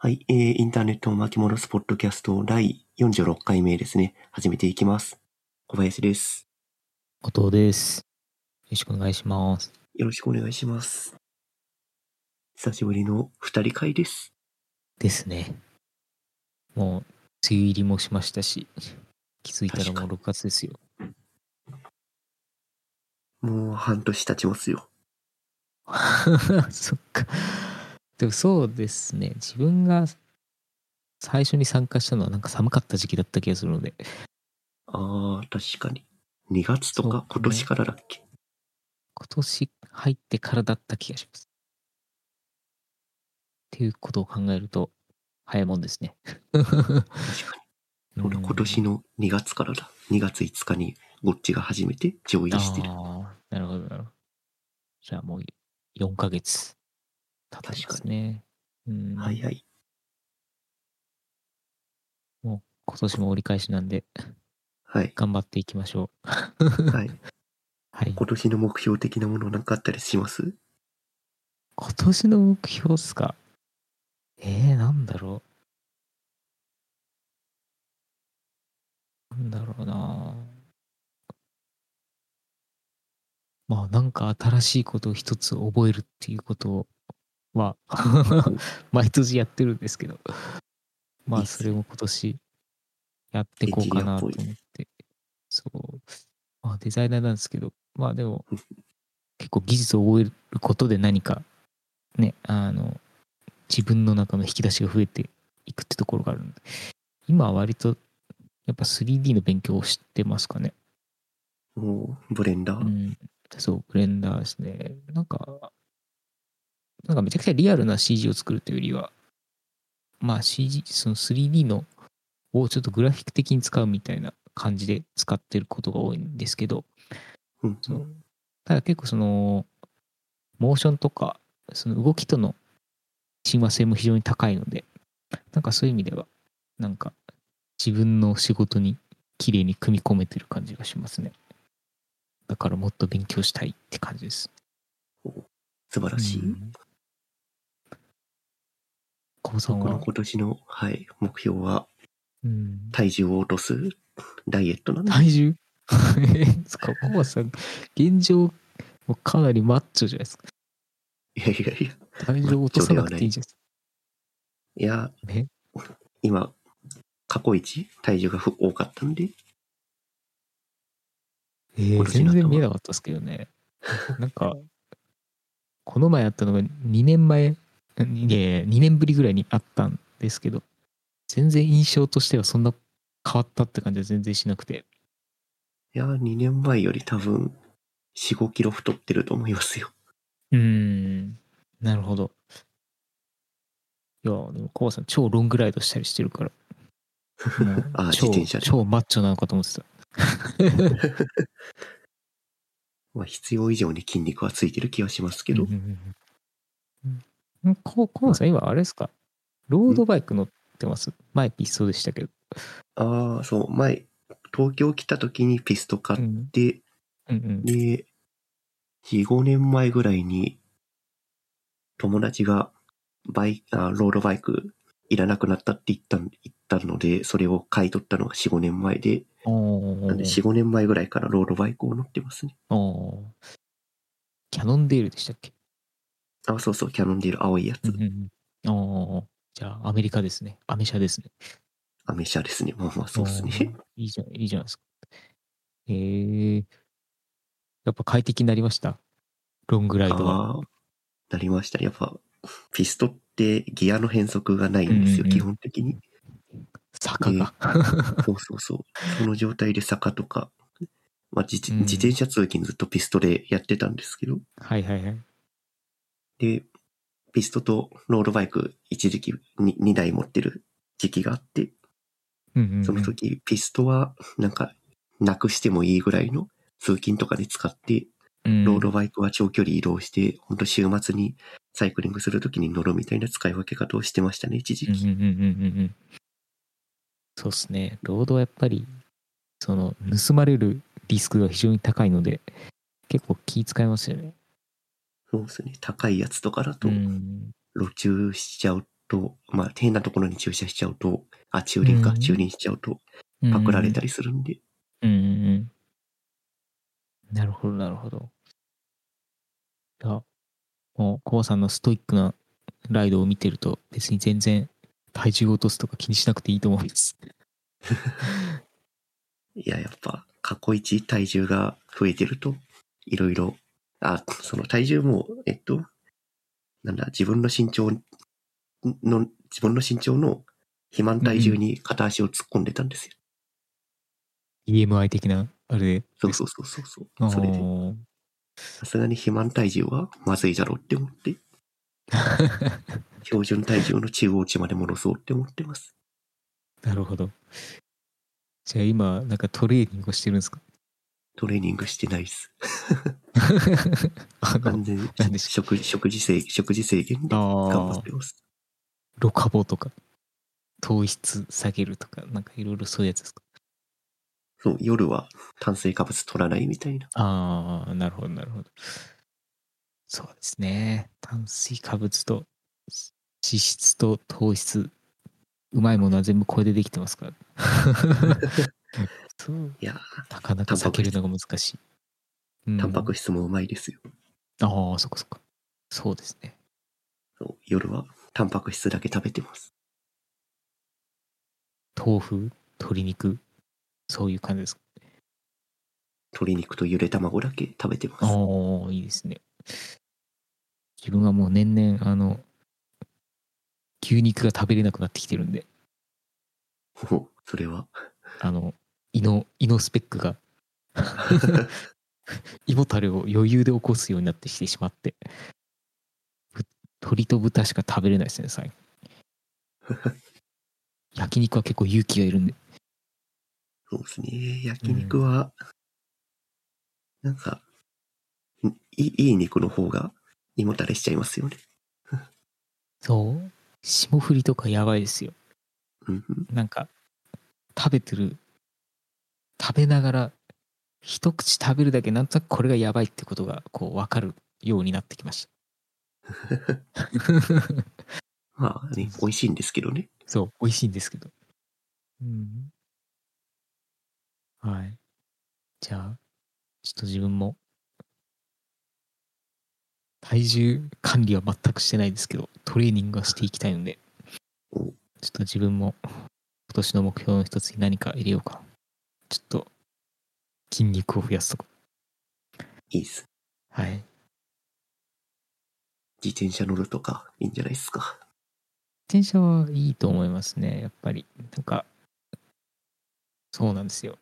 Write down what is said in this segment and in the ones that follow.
はい、えー、インターネット巻き戻すポッドキャスト第46回目ですね。始めていきます。小林です。後藤です。よろしくお願いします。よろしくお願いします。久しぶりの二人会です。ですね。もう、梅雨入りもしましたし、気づいたらもう6月ですよ。もう半年経ちますよ。そっか。でもそうですね。自分が最初に参加したのはなんか寒かった時期だった気がするので、あー、確かに。2月とか？今年からだっけ？今年入ってからだった気がします。っていうことを考えると、早いもんですね。確かに。俺 うん今年の2月からだ。2月5日にゴッチが初めて上映してる。ああ、なるほど、なるほど。じゃあもう4ヶ月経ってますね。うん、はいはい。もう今年も折り返しなんで、はい。頑張っていきましょう。はい。はい。今年の目標的なものなんかあったりします？今年の目標っすか？えー、なんだろう。なんだろうなまあなんか新しいことを一つ覚えるっていうことは 毎年やってるんですけどまあそれも今年やっていこうかなと思って。そう。まあデザイナーなんですけどまあでも結構技術を覚えることで何かねあの自分の中の引き出しが増えていくってところがあるんで。今は割とやっぱ 3D の勉強をしてますかね。もう、ブレンダー？うん、そう、ブレンダーですね。なんか、なんかめちゃくちゃリアルな CG を作るというよりは、まあ CG、その 3D のをちょっとグラフィック的に使うみたいな感じで使ってることが多いんですけど、うんそうただ結構その、モーションとか、その動きとの親和性も非常に高いので、なんかそういう意味では、なんか自分の仕事に綺麗に組み込めてる感じがしますね。だからもっと勉強したいって感じです。素晴らしい。うん久保さんは僕の、今年の、はい、目標はうん、体重を落とすダイエットなんで。体重？え そっか久保さん、現状、もうかなりマッチョじゃないですか。いやいやいや。体重を落とさなくていいじゃないですか。いや、え？今、過去一体重がふ多かったんで、えー今年になったわ全然見えなかったですけどね。なんか、この前あったのが2年前、2年ぶりぐらいにあったんですけど、全然印象としてはそんな変わったって感じは全然しなくて。いや、2年前より多分、4、5キロ太ってると思いますよ。うーん、なるほど。いや、でも、コバさん、超ロングライドしたりしてるから。あ超自転車で超マッチョなのかと思ってた。まあ、必要以上に筋肉はついてる気はしますけど、うんうんうんうんココバさん、今、あれですか？ロードバイク乗ってます？前ピストでしたけど。ああ、そう、前、東京来た時にピスト買っうん。て、うんうん。で、4、5年前ぐらいに、友達がバイあ、ロードバイクいらなくなったって言ったん言ったので、それを買い取ったのが4、5年前で、おなんで4、5年前ぐらいからロードバイクを乗ってますね。おキャノンデールでしたっけ？あ、そうそう、キャノンデール青いやつ。うんうんうんおーじゃあ、アメリカですね。アメ車ですね。アメ車ですね。まあまあそうですね。いいじゃん、いいじゃないですか。へえやっぱ快適になりました？ロングライドは。ああ、なりました。やっぱ、ピストってギアの変則がないんですよ、うんうんうん基本的に。坂が。そうそうそう。その状態で坂とか、まあ自うん自転車通勤ずっとピストでやってたんですけど、はいはいはい。で、ピストとロードバイク一時期に2台持ってる時期があって、その時ピストはなんかなくしてもいいぐらいの通勤とかで使って、うんロードバイクは長距離移動して、本当週末にサイクリングするときに乗るみたいな使い分け方をしてましたね、一時期。うんうんうんうんうんそうですね。ロードはやっぱり、その、盗まれるリスクが非常に高いので、結構気使いますよね。そうですね。高いやつとかだとう、ん。路中しちゃうと、まあ、変なところに駐車しちゃうと、あ、駐輪か、うん駐輪しちゃうと、パクられたりするんで、うん。なるほど、なるほど。いや、もう、コウさんのストイックなライドを見てると、別に全然体重を落とすとか気にしなくていいと思うんです。いや、やっぱ、過去一体重が増えてると、いろいろ、あ、その体重も、えっと、なんだ、自分の身長の、自分の身長の肥満体重に片足を突っ込んでたんですよ。EMI 的な、あれで。そうそうそうそうそう。それで、さすがに肥満体重はまずいだろうって思って、標準体重の中央値まで戻そうって思ってます。なるほど。じゃあ今、なんかトレーニングをしてるんですか？トレーニングしてない です。完、全に食食事制食事制限？で頑張あってます。ロカボとか、糖質下げるとか、なんかいろいろそういうやつですか？そう、夜は炭水化物取らないみたいな。ああ、なるほど、なるほど。そうですね。炭水化物と脂質と糖質、うまいものは全部これでできてますから。そういや、なかなか避けるのが難しい。うんタンパク質もうまいですよ。ああ、そっかそっか。そうですね。そう夜はタンパク質だけ食べてます。豆腐、鶏肉、そういう感じですか。鶏肉とゆで卵だけ食べてます。ああ、いいですね。自分はもう年々、あの、牛肉が食べれなくなってきてるんで、ほうそれは。あの、胃の、胃のスペックが、胃もたれを余裕で起こすようになってきてしまって、ぶ鶏と豚しか食べれないですね、最近。焼肉は結構勇気がいるんで。そうですね。焼肉は、なんか、んいいいい肉の方が胃もたれしちゃいますよね。そう霜降りとかやばいですよ。うんうんなんか、食べてる、食べながら、一口食べるだけなんとなくこれがやばいってことが、こう、わかるようになってきました。まあね、美味しいんですけどね。そう、美味しいんですけど。うん。はい。じゃあ、ちょっと自分も、体重管理は全くしてないですけど、トレーニングはしていきたいので、おちょっと自分も今年の目標の一つに何か入れようかな。ちょっと、筋肉を増やすとか。いいっす。はい。自転車乗るとかいいんじゃないですか？自転車はいいと思いますね、やっぱり。なんか、そうなんですよ。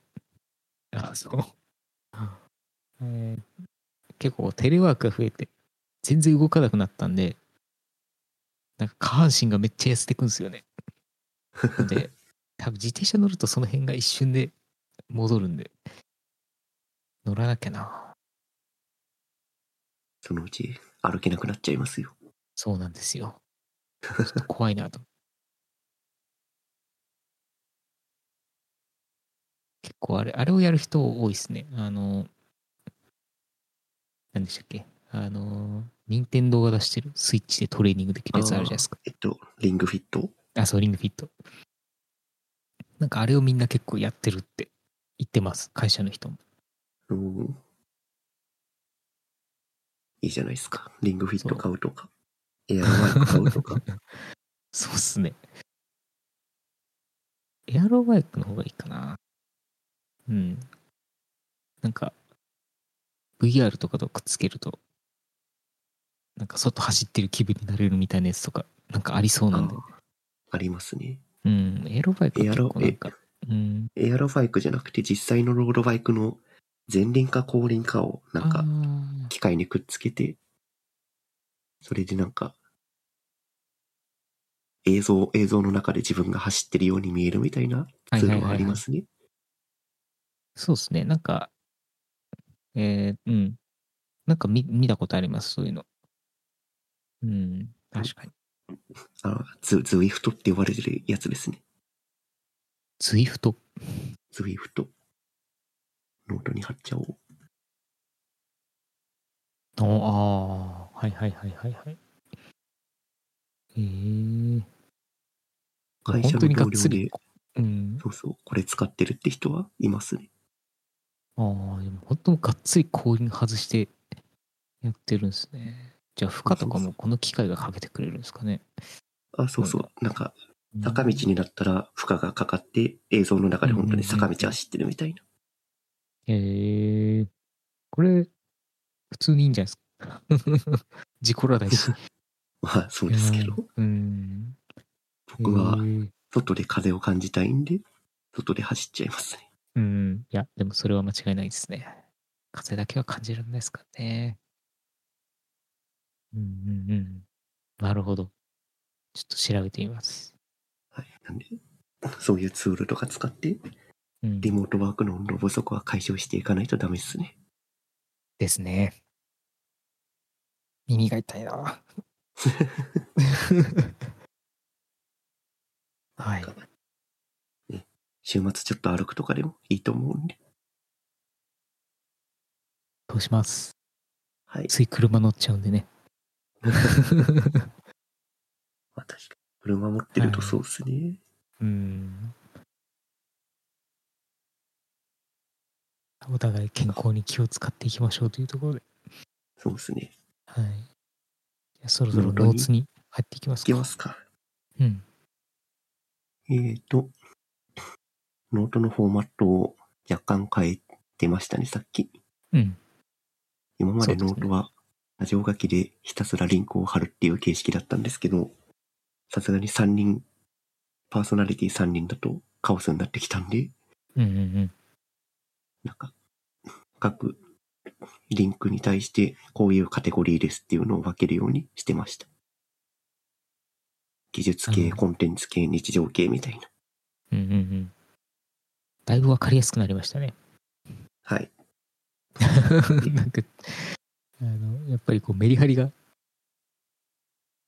あ、そう。えー結構テレワークが増えて、全然動かなくなったんで、なんか下半身がめっちゃ痩せてくんですよね。で、多分自転車乗るとその辺が一瞬で戻るんで、乗らなきゃな。そのうち歩けなくなっちゃいますよ。そうなんですよ。ちょっと怖いなと。結構あれ、あれをやる人多いですね。あの、何でしたっけ？あの、任天堂が出してるスイッチでトレーニングできるやつあるじゃないですか。えっと、リングフィット？あ、そう、リングフィット。なんかあれをみんな結構やってるって言ってます。会社の人も。うんいいじゃないですか。リングフィット買うとか、エアロバイク買うとか。そうっすね。エアロバイクの方がいいかな。うん。なんか、VR とかとくっつけると、なんか外走ってる気分になれるみたいなやつとか、なんかありそうなんで。あありますね。うん。エアロバイクは結構なんか、うん。エアロバイクじゃなくて実際のロードバイクの前輪か後輪かをなんか機械にくっつけて、それでなんか、映像、映像の中で自分が走ってるように見えるみたいなはいツールはあはいはいはいりますね。そうですね。なんか、えー、うん。なんか見見たことあります、そういうの。うん。確かに。あズ Zwift って呼ばれてるやつですね。 Zwift。Zwift。ノートに貼っちゃおう。おああ、はいはいはいはいはい。えー、会社の同僚でっつり、、うん。そうそう、これ使ってるって人はいますね。ああ、でも本当がっつり後輪外してやってるんですね。じゃあ負荷とかもこの機械がかけてくれるんですかね。あ、そうそう。なんか、坂道になったら負荷がかかって、映像の中で本当に坂道走ってるみたいな。へえこれ、普通にいいんじゃないですか？事故らないし。まあ、そうですけど、うん。僕は外で風を感じたいんで、外で走っちゃいますね。うん。いや、でもそれは間違いないですね。風だけは感じられないですからね。うんうんうん。なるほど。ちょっと調べてみます。はい。なんで、そういうツールとか使って、うん、リモートワークの運動不足は解消していかないとダメですね。ですね。耳が痛いな。はい。週末ちょっと歩くとかでもいいと思うんで。どうします？はい。つい車乗っちゃうんでね。まあ確かに。車持ってるとそうですね。うん。お互い健康に気を使っていきましょうというところで。そうですね。はい。じゃあそろそろノーツに入っていきますか。いきますか。うん。えーと、ノートのフォーマットを若干変えてましたね、さっき。うん。今までノートは箇条書きでひたすらリンクを貼るっていう形式だったんですけど、さすがに3人、パーソナリティ3人だとカオスになってきたんで、うんうんうん。なんか、各リンクに対してこういうカテゴリーですっていうのを分けるようにしてました。技術系、うんコンテンツ系、日常系みたいな。うんうんうん。だいぶわかりやすくなりましたね。はい。なんか、あの、やっぱりこうメリハリがつ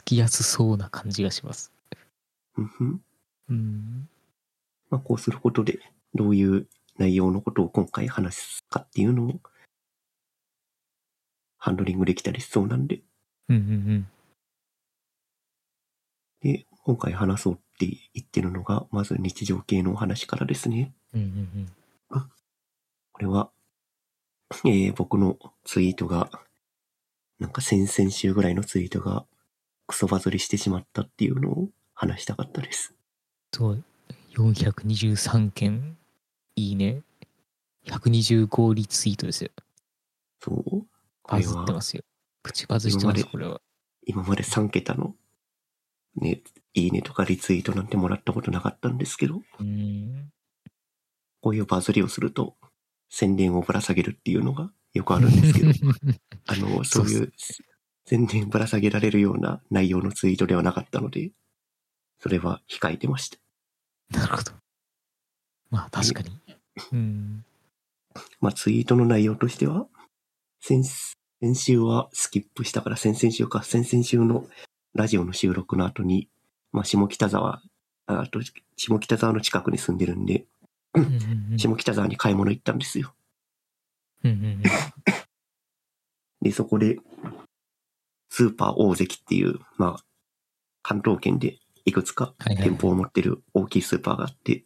きやすそうな感じがします。うん。まあ、こうすることで、どういう内容のことを今回話すかっていうのを、ハンドリングできたりしそうなんで、うんうんで、今回話そうって言ってるのが、まず日常系のお話からですね。うん。うんうんこれは、えー僕のツイートが、なんか先々週ぐらいのツイートが、クソバズりしてしまったっていうのを話したかったです。すごい。423件、いいね。125リツイートですよ。そう？こバズってますよ。プチバズしてます、これは。今まで3桁の、ね、いいねとかリツイートなんてもらったことなかったんですけど、うん。こういうバズりをすると、宣伝をぶら下げるっていうのがよくあるんですけど、あの、そういう宣伝ぶら下げられるような内容のツイートではなかったので、それは控えてました。なるほど。まあ確かに。うん。まあ、ツイートの内容としては、先、先週はスキップしたから、先々週か、先々週のラジオの収録の後に、まあ、下北沢、ああと、下北沢の近くに住んでるんで、うんうんうん下北沢に買い物行ったんですよ。うんうんうんで、そこで、スーパー大関っていう、まあ、関東圏でいくつか店舗を持ってる大きいスーパーがあって、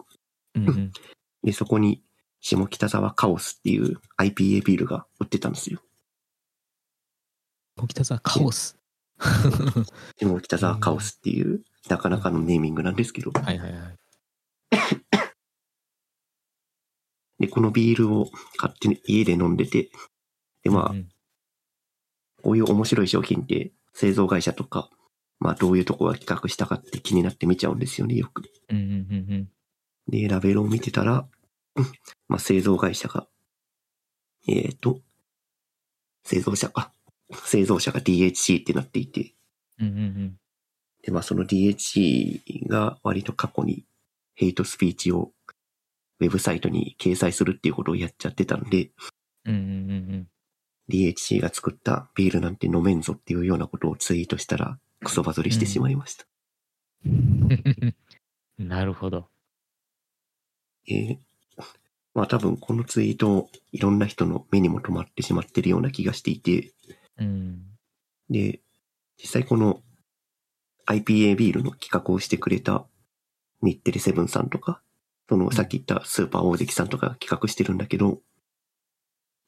で、そこに、下北沢カオスっていう IPA ビールが売ってたんですよ。下北沢カオス？下北沢カオスっていう、なかなかのネーミングなんですけど、はいはいはい。で、このビールを買って家で飲んでて、で、まあう、んこういう面白い商品って製造会社とか、まあ、どういうとこが企画したかって気になって見ちゃうんですよね、よく。うんうんうんで、ラベルを見てたら、うん。まあ、製造会社が、えっ、と、製造者か。製造者が DHC ってなっていて、うんうんうん。で、まあ、その DHC が割と過去にヘイトスピーチをウェブサイトに掲載するっていうことをやっちゃってたんで、うんうんうんうん DHC が作ったビールなんて飲めんぞっていうようなことをツイートしたら、クソバズりしてしまいました。うん なるほど。えーまあ多分このツイート、いろんな人の目にも留まってしまってるような気がしていて、うんで、実際この IPA ビールの企画をしてくれた日テレセブンさんとか、そのさっき言ったスーパー大関さんとかが企画してるんだけど、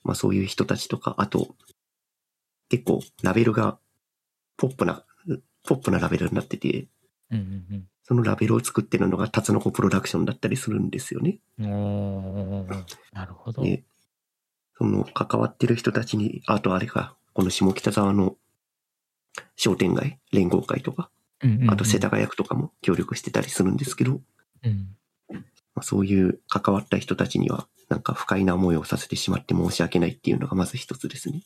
まあそういう人たちとか、あと、結構ラベルがポップな、ポップなラベルになってて、うんうんそのラベルを作ってるのがタツノコプロダクションだったりするんですよね。なるほど。で、その関わってる人たちに、あとあれか、この下北沢の商店街、連合会とか、うんうんうんあと世田谷区とかも協力してたりするんですけど、うん。まあ、そういう関わった人たちには、なんか不快な思いをさせてしまって申し訳ないっていうのがまず一つですね。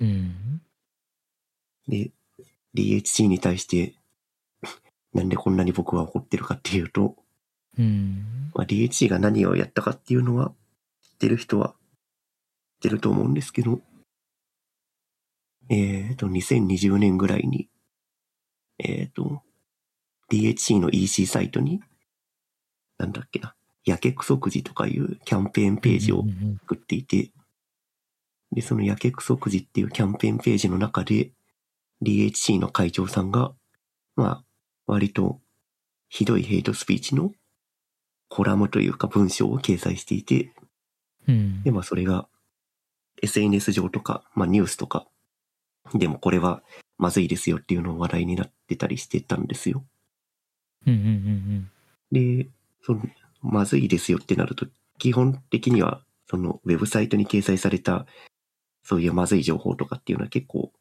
うん。で、DHC に対して、なんでこんなに僕は怒ってるかっていうと、うん。まあ、DHC が何をやったかっていうのは、知ってる人は知ってると思うんですけど、えっ、と、2020年ぐらいに、えっ、と、DHC の EC サイトに、なんだっけな、やけくそくじとかいうキャンペーンページを作っていて、で、そのやけくそくじっていうキャンペーンページの中で、DHC の会長さんが、まあ、割とひどいヘイトスピーチのコラムというか文章を掲載していて、うん。で、まあそれが SNS 上とか、まあニュースとか、でもこれはまずいですよっていうのを話題になってたりしてたんですよ。うんうんうん。で、その、まずいですよってなると、基本的には、その、ウェブサイトに掲載された、そういうまずい情報とかっていうのは結構、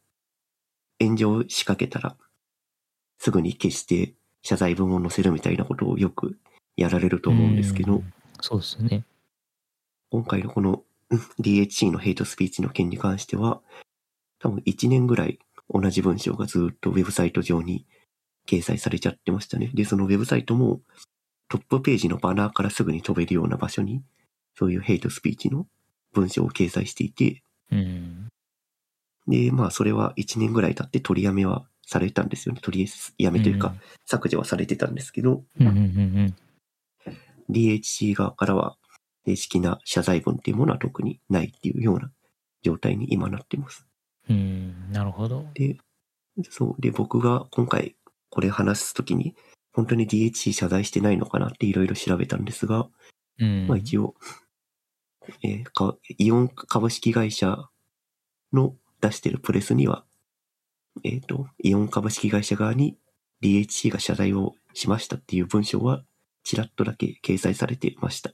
炎上仕掛けたら、すぐに消して謝罪文を載せるみたいなことをよくやられると思うんですけど、うんそうですね。今回のこのうん DHC のヘイトスピーチの件に関しては、多分1年ぐらい同じ文章がずっとウェブサイト上に掲載されちゃってましたね。で、そのウェブサイトもトップページのバナーからすぐに飛べるような場所に、そういうヘイトスピーチの文章を掲載していて、うん。で、まあそれは1年ぐらい経って取りやめはされたんですよね。取りやめというか、削除はされてたんですけど、うんうんうん、DHC 側からは正式な謝罪文っていうものは特にないっていうような状態に今なってます。うん。うん。なるほど。で、そう。で、僕が今回これ話すときに、本当に DHC 謝罪してないのかなっていろいろ調べたんですが、うん。まあ一応、えーかイオン株式会社の出してるプレスには、えっ、と、イオン株式会社側に DHC が謝罪をしましたっていう文章は、ちらっとだけ掲載されてました。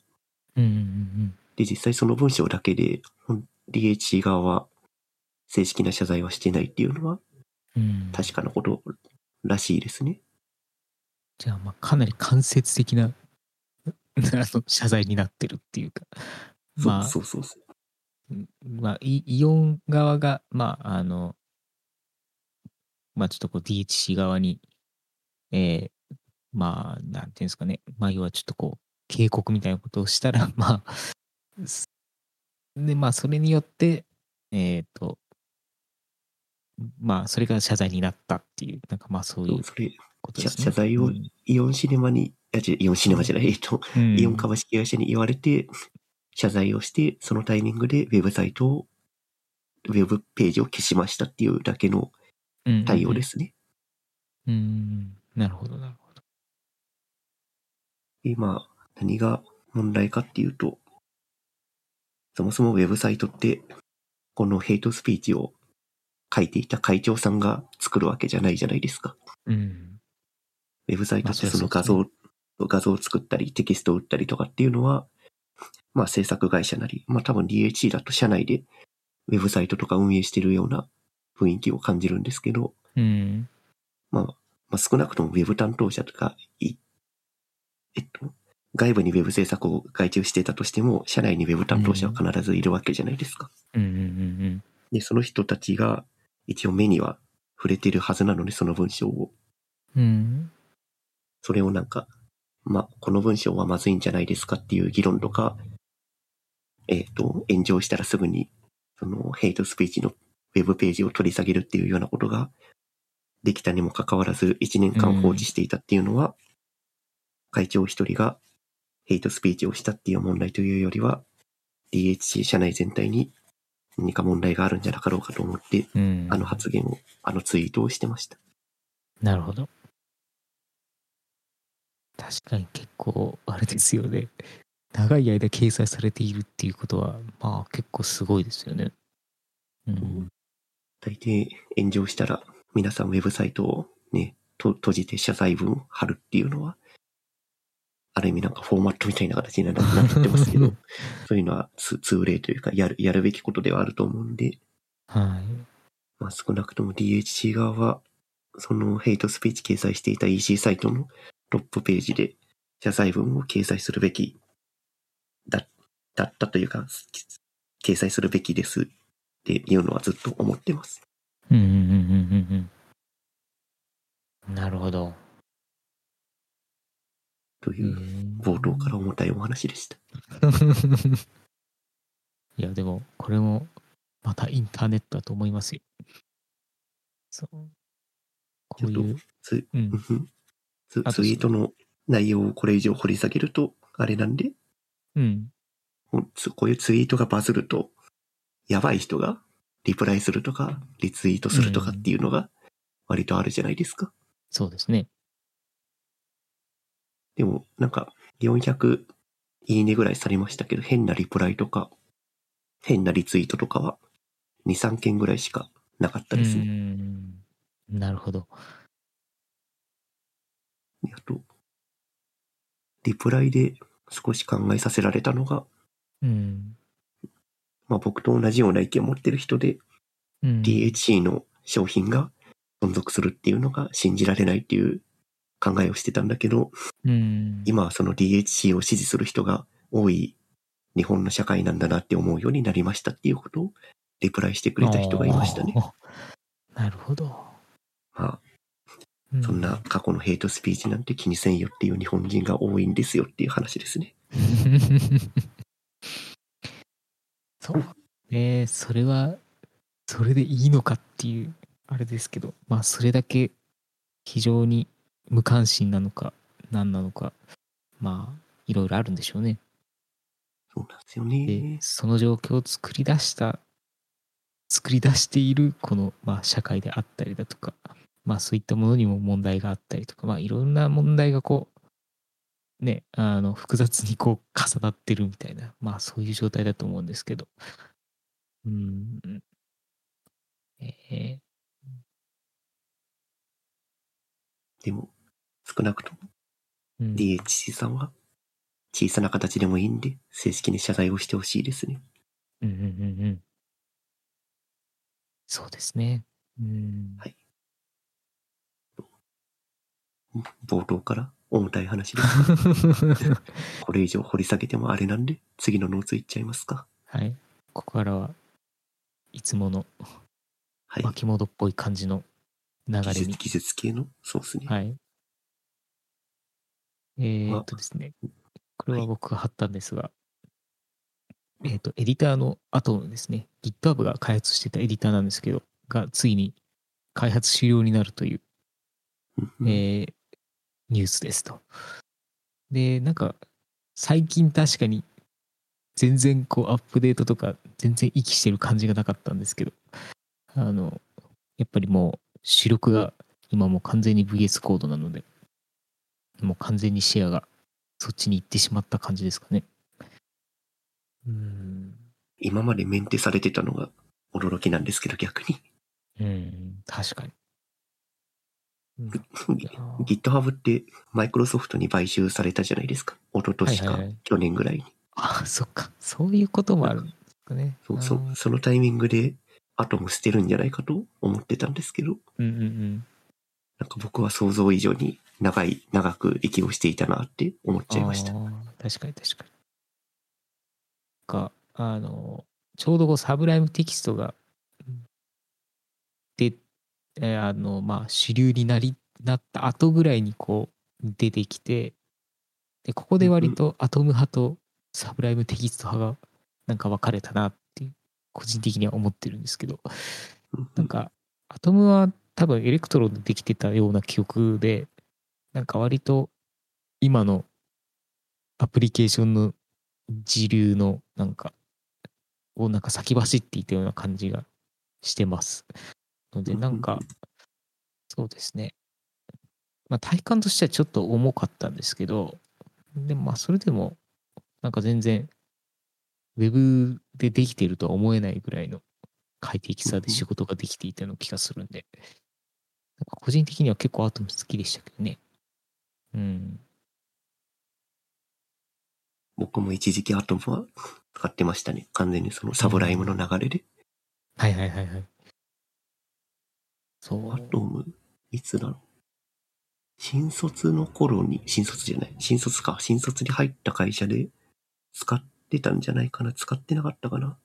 うんうんで、実際その文章だけで、DHC 側は正式な謝罪はしてないっていうのは。確かなことらしいですね。じゃあ、まあ、かなり間接的な、謝罪になってるっていうか。まあ、そうそうそう。まあ、イイオン側が、まあ、あの、まあ、ちょっとこう DHC 側に、えーまあ、なんていうんですかね、まあ、要はちょっとこう、警告みたいなことをしたら、まあ、すで、まあ、それによって、えっ、と、まあ、それが謝罪になったっていう、なんかまあ、そういうそれ、ことですね。謝謝罪をうんイオンシネマに、あ、違う、イオンシネマじゃない、えっと、うんイオン株式会社に言われて、謝罪をして、そのタイミングでウェブサイトを、ウェブページを消しましたっていうだけの対応で。すね。うんうんうん、なるほど、なるほど。で、まあ、何が問題かっていうと、そもそもウェブサイトって、このヘイトスピーチを書いていた会長さんが作るわけじゃないじゃないですか。うん。ウェブサイトってまあその画像、画像を作ったり、テキストを打ったりとかっていうのは、まあ制作会社なり、まあ多分 DHC だと社内でウェブサイトとか運営してるような雰囲気を感じるんですけど、うん。まあ、まあ少なくともウェブ担当者とか、いえっと、外部にウェブ制作を外注していたとしても、社内にウェブ担当者は必ずいるわけじゃないですか。うんうんうんで、その人たちが一応目には触れてるはずなので、その文章を。うん。うん。それをなんか、まあ、この文章はまずいんじゃないですかっていう議論とか、えっ、と、炎上したらすぐに、その、ヘイトスピーチのウェブページを取り下げるっていうようなことができたにもかかわらず、1年間放置していたっていうのは、会長一人がヘイトスピーチをしたっていう問題というよりは、DHC 社内全体に何か問題があるんじゃなかろうかと思って、うん。あの発言を、あのツイートをしてました。なるほど。確かに結構あれですよね。長い間掲載されているっていうことはまあ結構すごいですよね。うん。大抵炎上したら皆さんウェブサイトをね、と閉じて謝罪文を貼るっていうのは、ある意味なんかフォーマットみたいな形にななってますけど、そういうのはつ通例というかやる、やるべきことではあると思うんで、はい。まあ少なくとも DHC 側は、そのヘイトスピーチ掲載していた EC サイトのトップページで謝罪文を掲載するべきだだったというか、掲載するべきですっていうのはずっと思ってます。うんうんうんうんうんうん。なるほど。という冒頭から重たいお話でした。いやでもこれもまたインターネットだと思いますよ。そう。こういうツうんツイートの内容をこれ以上掘り下げると、あれなんで、うん。こういうツイートがバズると、やばい人がリプライするとか、リツイートするとかっていうのが割とあるじゃないですか。そうですね。でも、なんか、400いいねぐらいされましたけど、変なリプライとか、変なリツイートとかは、2、3件ぐらいしかなかったですうね。ん。なるほどあと、リプライで少し考えさせられたのが、うん。まあ僕と同じような意見を持ってる人で、うん。DHC の商品が存続するっていうのが信じられないっていう考えをしてたんだけど、うん。今はその DHC を支持する人が多い日本の社会なんだなって思うようになりましたっていうことをリプライしてくれた人がいましたね。なるほど、まうあ、そんな過去のヘイトスピーチなんて気にせんよっていう日本人が多いんですよっていう話ですね。そうねそれはそれでいいのかっていうあれですけどまあそれだけ非常に無関心なのか何なのかまあいろいろあるんでしょうねそうなんですよでね。その状況を作り出した作り出しているこの、まあ、社会であったりだとかまあそういったものにも問題があったりとかまあいろんな問題がこうねあの複雑にこう重なってるみたいなまあそういう状態だと思うんですけど。うん。えでも、少なくともーうん。DHC さんは小さな形でもいいんで正式に謝罪をしてほしいですね。うんうんうんうん。そうですね。うん。はい冒頭から重たい話です。これ以上掘り下げてもあれなんで、次のノーツいっちゃいますか。はいここからはいつものはい。巻き戻っぽい感じの流れに技術、系の、そうですね。はい。えー、っとですね、これは僕が貼ったんですが、えーっと、エディターの後のですね、GitHub が開発してたエディターなんですけど、がついに開発終了になるという、うんえーニュースですと。で、なんか、最近確かに全然こうアップデートとか全然息してる感じがなかったんですけど、あの、やっぱりもう主力が今もう完全に VS コードなので、もう完全にシェアがそっちに行ってしまった感じですかね。うん。今までメンテされてたのが驚きなんですけど、逆に。うん、確かに。GitHub ってマイクロソフトに買収されたじゃないですか。一昨年か、去年ぐらいに。あ、そっか。そういうこともあるんですかね。そうそそのタイミングでアトム捨てるんじゃないかと思ってたんですけど、うんうんうん。なんか僕は想像以上に長い、長く息をしていたなって思っちゃいました。確かに確かに。か、あの、ちょうどこう Sublime Text が、で、えーあの、まあ、主流になり、なった後ぐらいにこう、出てきて、で、ここで割と Atom 派と Sublime Text 派が、なんか分かれたなって個人的には思ってるんですけど、うんなんか、 Atom は多分 Electron でできてたような記憶で、なんか割と今のアプリケーションの時流のなんか、をなんか先走っていたような感じがしてます。ので、なんか、そうですね。まあ体感としてはちょっと重かったんですけど、でもまあそれでもなんか全然ウェブでできているとは思えないぐらいの快適さで仕事ができていたような気がするんで、なんか個人的には結構アトム好きでしたけどね。うん。僕も一時期アトムは使ってましたね。完全にそのサブライムの流れで。はいはいはいはい。そう。アトム、いつだろう。新卒の頃に、新卒じゃない、新卒か。新卒に入った会社で使ってたんじゃないかな。使ってなかったかな。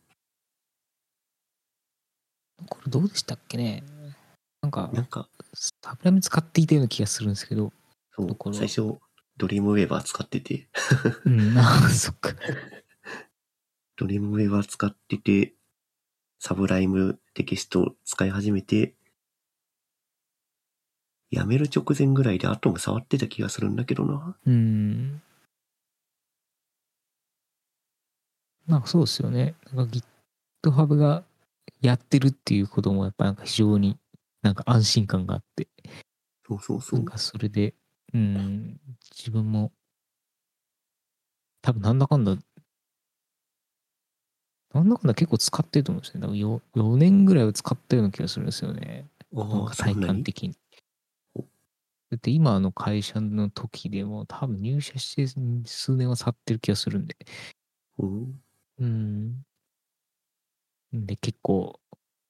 これどうでしたっけねなんか、なんか、サブライム使っていたような気がするんですけど、そう最初、ドリームウェーバー使ってて、うん、ああ、そっか。ドリームウェーバー使ってて、サブライムテキストを使い始めて、辞める直前ぐらいでアトム触ってた気がするんだけどな。うん。なんかそうですよね。なんか GitHub がやってるっていうこともやっぱなんか非常になんか安心感があって、そうそうそう。なんかそれで、うん、自分も多分なんだかんだ、なんだかんだ結構使ってると思うんですよね。多分 4, 4年ぐらいは使ったような気がするんですよね。体感的に。だって今あの会社の時でも多分入社して数年は経ってる気がするんで。うん。うん。で、結構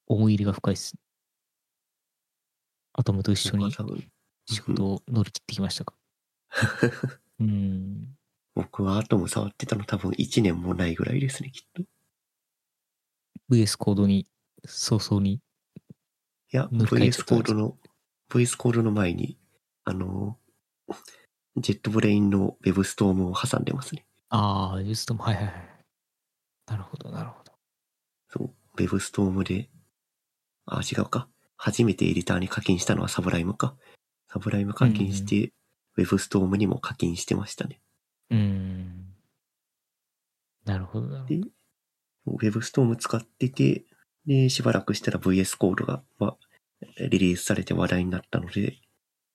思い入れが深いです。アトムと一緒に仕事を乗り切ってきましたか。うん。僕はアトム触ってたの多分1年もないぐらいですね、きっと。い VS コードに早々に。や、乗り換えちゃ VS コードの、VS コードの前に、あの、ジェットブレインの Web ストームを挟んでますね。ああ、ユーストも、はいはいはい。なるほど、なるほど。そう、 WebStorm で、あ、違うか。初めてエディターに課金したのはサブライムか。サブライム課金して、Web ストームにも課金してましたね。うん。なるほど、なるほど。で、 WebStorm 使ってて、で、しばらくしたら VS Code が、まリリースされて話題になったので、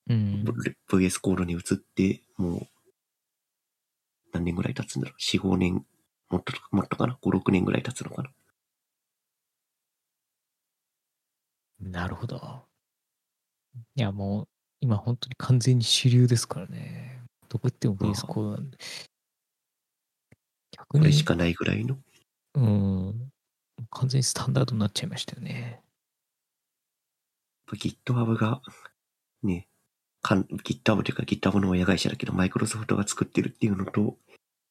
うん。VS コードに移って、もう、何年ぐらい経つんだろう ?4、5年、もっと、もっとかな ?5、6年ぐらい経つのかな？なるほど。いや、もう、今本当に完全に主流ですからね。どこ行っても VS コードなんで。逆にこれ、しかないぐらいの？うん。完全にスタンダードになっちゃいましたよね。GitHub が、ね、かん GitHub というか GitHub の親会社だけど、マイクロソフトが作ってるっていうのと、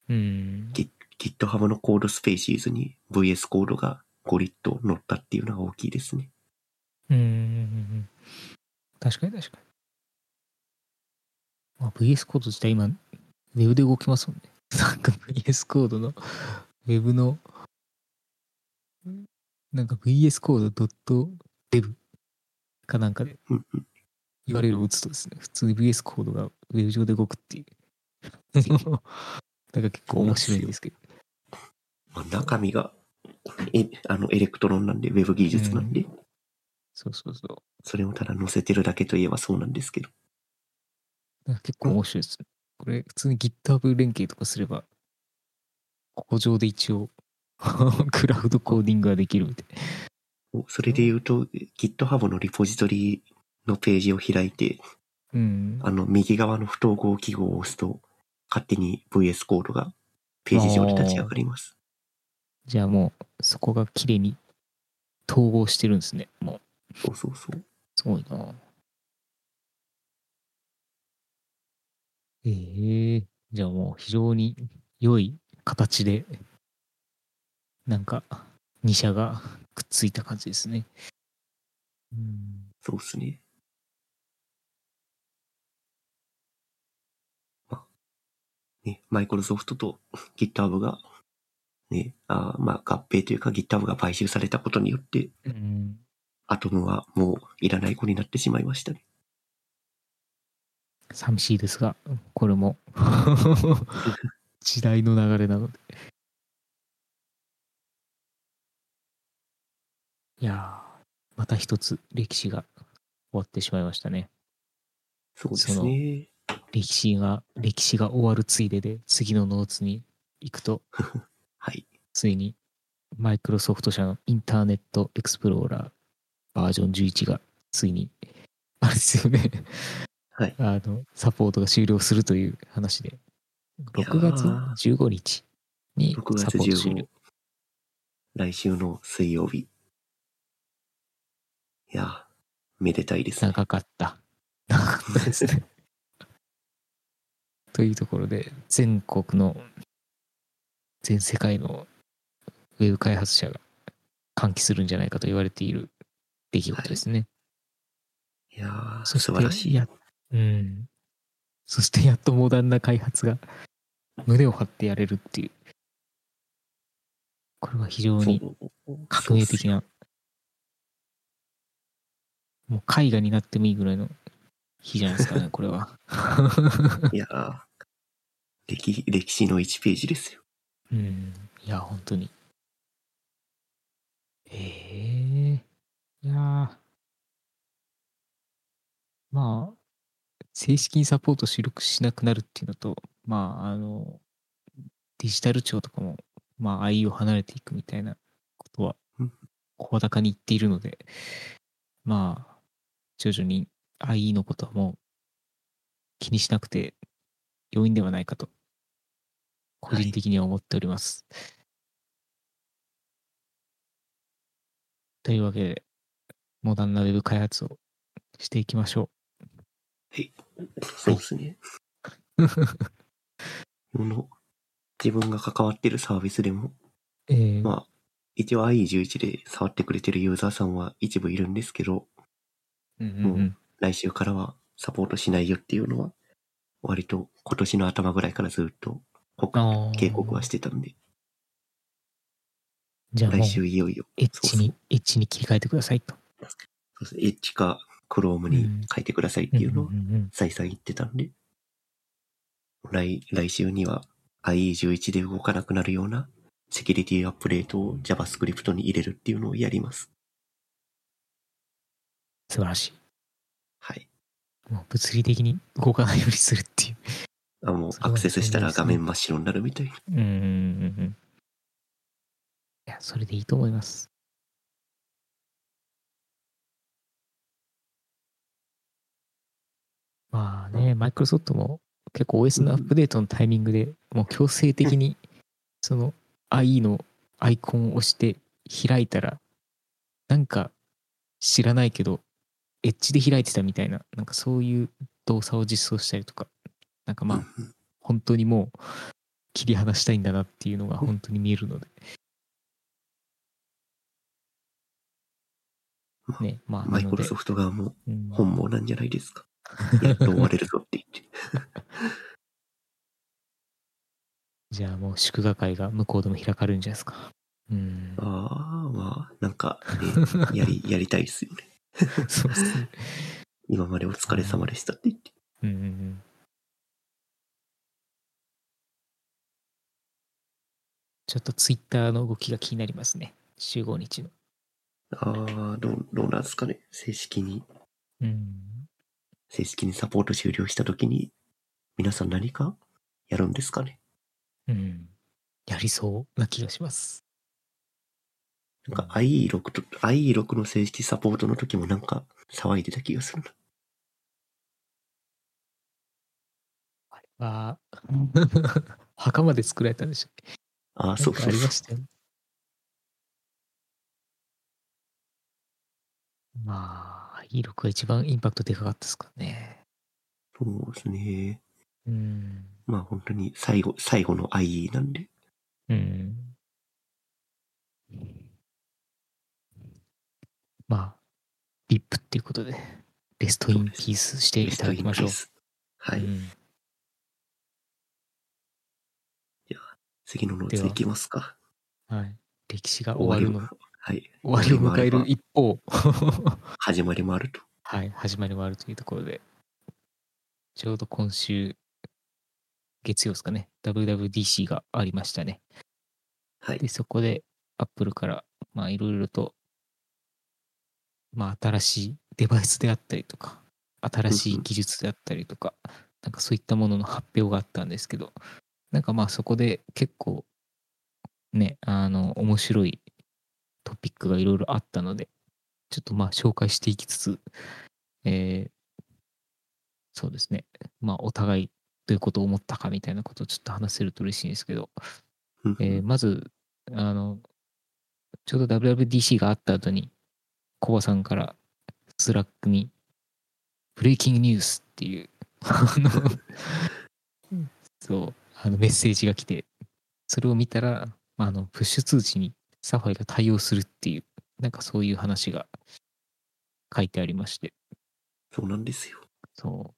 うん。GitHub のコードスペーシーズに VS コードがゴリッと乗ったっていうのが大きいですね。うん。確かに確かに。まあ、VS コード自体今、ウェブで動きますもんね。なんか VS Code の、ウェブの、なんか VS Code .dev かなんかでうんうん URL を打つとですね、普通に VS コードがウェブ上で動くっていう。なんか結構面白いんですけど。まあ、中身が、え、あの、 Electron なんで、ウェブ技術なんで、そうそうそう。それをただ載せてるだけといえばそうなんですけど。なんか結構面白いですね。これ、普通に GitHub 連携とかすれば、ここ上で一応、クラウドコーディングができるみたいな。おそれで言うと、GitHub のリポジトリのページを開いて、うん。あの、右側の不統合記号を押すと、勝手に VS コードがページ上に立ち上がります。じゃあもう、そこが綺麗に統合してるんですね。もう、そうそうそう。すごいな。ええじゃあもう非常に良い形で、なんか、2社がくっついた感じですね。うん。そうですね。まあ、ね、マイクロソフトと GitHub が、ね、あーまあ合併というか GitHub が買収されたことによって、うん。アトムはもういらない子になってしまいましたね。寂しいですが、これも 時代の流れなので。いやー、また一つ歴史が終わってしまいましたね。そうですね。歴史が、歴史が終わるついでで、次のノーツに行くと、はい。ついに、マイクロソフト社のインターネットエクスプローラーバージョン11が、ついに、あれですよね。はい。あの、サポートが終了するという話で、6月15日に6月サポート終了15。来週の水曜日。いや、めでたいですね。長かった。長かったですね。というところで、全国の、全世界のウェブ開発者が歓喜するんじゃないかと言われている出来事ですね。いやー、そして素晴らしい。や、うん。そしてやっとモダンな開発が胸を張ってやれるっていう。これは非常に革命的な、もう絵画になってもいいぐらいの日じゃないですかね、これは。いやー歴、歴史の1ページですよ。うん。いや、本当に。ええいやーまあ、正式にサポート収録しなくなるっていうのと、まあ、あの、デジタル庁とかも、まあ、IE を離れていくみたいなことはうん、声高に言っているので、まあ、徐々に IE のことはもう気にしなくて要因ではないかと、個人的には思っております。というわけで、モダンなウェブ開発をしていきましょそうですね。この、自分が関わってるサービスでも、う。えーまあ、一応 IE11 で触ってくれてるユーザーさんは一部いるんですけど、うんうんうん来週からはサポートしないよっていうのは、割と今年の頭ぐらいからずっと警告はしてたんで、じゃあ来、週いよいよ、エッチに、エッチに切り替えてくださいと。そうですエッジか Chrome に書いてくださいっていうのを再三言ってたんで、来、来週には IE11 で動かなくなるようなセキュリティアップデートを JavaScript に入れるっていうのをやります。素晴らしはい。い。もう物理的に動かないようにするっていう。あ、もうアクセスしたら画面真っ白になるみたいな。うんうんうんうん。いや、それでいいと思います。まあね、マイクロソフトも結構 OS のアップデートのタイミングでもう強制的に その IE のアイコンを押して開いたらなんか知らないけどエッジで開いてたみたいななんかそういう動作を実装したりとかなんかまあ本当にもう切り離したいんだなっていうのが本当に見えるので。ね、まあ、マイクロソフト側もうん本望なんじゃないですか。やっと終われるぞって言って。じゃあもう祝賀会が向こうでも開かれるんじゃないですか。うん。ああ、まあ、なんか、ね、やり、やりたいですよね。そうですね。今までお疲れ様でしたって言って。うんうんうん。ちょっとツイッターの動きが気になりますね。集合日の。ああ、どう、どうなんですかね。正式に、うん。正式にサポート終了したときに、皆さん何かやるんですかね。うん。やりそうな気がします。なんか IE6 と、IE6 の正式サポートの時もなんか騒いでた気がするな。あれは、墓まで作られたんでしたっけ？ああ、そうそうそう。りましたよね。まあ、E6 が一番インパクトでかかったですからね。そうですね。うん。まあ本当に最後、最後の IE なんで。うん。まあ、VIP っていうことで、レストインピースしていただきましょう。はい。うん次のノーツいきますか。はい。歴史が終わるの、終はい。終わりを迎える一方、始まりもあると。はい、始まりもあるというところで、ちょうど今週、月曜ですかね、WWDC がありましたね。はいで、。そこで、アップルから、まあ、いろいろと、まあ、新しいデバイスであったりとか、新しい技術であったりとか、なんかそういったものの発表があったんですけど、なんかまあそこで結構、ね、あの、面白いトピックがいろいろあったので、ちょっとまあ紹介していきつつ、えーそうですね、まあお互いどういうことを思ったかみたいなことをちょっと話せると嬉しいんですけど、うんえーまず、あの、ちょうど WWDC があった後に、コバさんから Slack に、 Breaking News っていう、あの、そう、あのメッセージが来て、それを見たら、あの、プッシュ通知にサファイが対応するっていう、なんかそういう話が書いてありまして、そうなんですよ。そ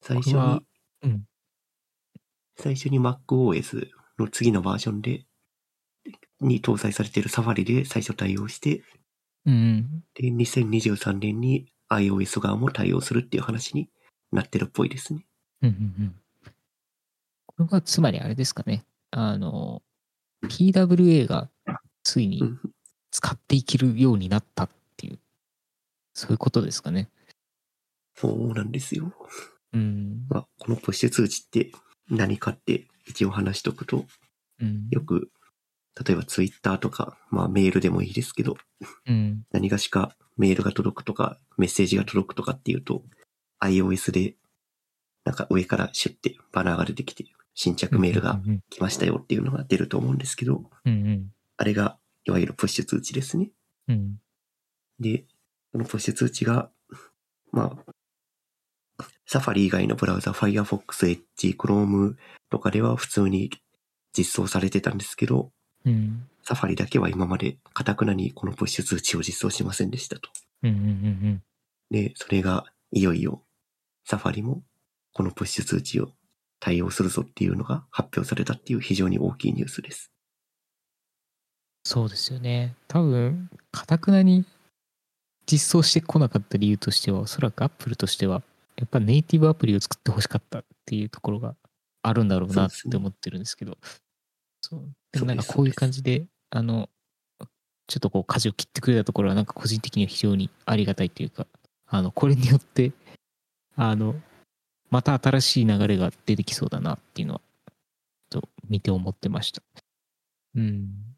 最初に、うん。最初に MacOS の次のバージョンで、に搭載されているサファリで最初対応して、う。うん、で、2023年に iOS 側も対応するっていう話になってるっぽいですね。うん、うん、うん。これはつまりあれですかね、あの、PWA がついにうん使っていけるようになったっていう、そういうことですかね。そうなんですよ。うん。まあ、このプッシュ通知って何かって一応話しとくと、うん。よく、例えば Twitter とか、まあメールでもいいですけど、うん。何がしかメールが届くとか、メッセージが届くとかっていうと、iOS で、なんか上からシュッてバナーが出てきて、新着メールがうん。来ましたよっていうのが出ると思うんですけど、うん。うん。あれが、いわゆるプッシュ通知ですね。うん。で、このプッシュ通知が、まあ、サファリ以外のブラウザ、Firefox、Edge、Chrome とかでは普通に実装されてたんですけど、うん。サファリだけは今までカタクナにこのプッシュ通知を実装しませんでしたと。うん。うん。で、それがいよいよサファリもこのプッシュ通知を対応するぞっていうのが発表されたっていう非常に大きいニュースです。そうですよね。多分、かたくなに実装してこなかった理由としては、おそらく Apple としては、やっぱネイティブアプリを作ってほしかったっていうところがあるんだろうなって思ってるんですけど、そうでもなんかこういう感じで、あの、ちょっとこう舵を切ってくれたところは、なんか個人的には非常にありがたいというか、あの、これによって、あの、また新しい流れが出てきそうだなっていうのは、と見て思ってました。うん。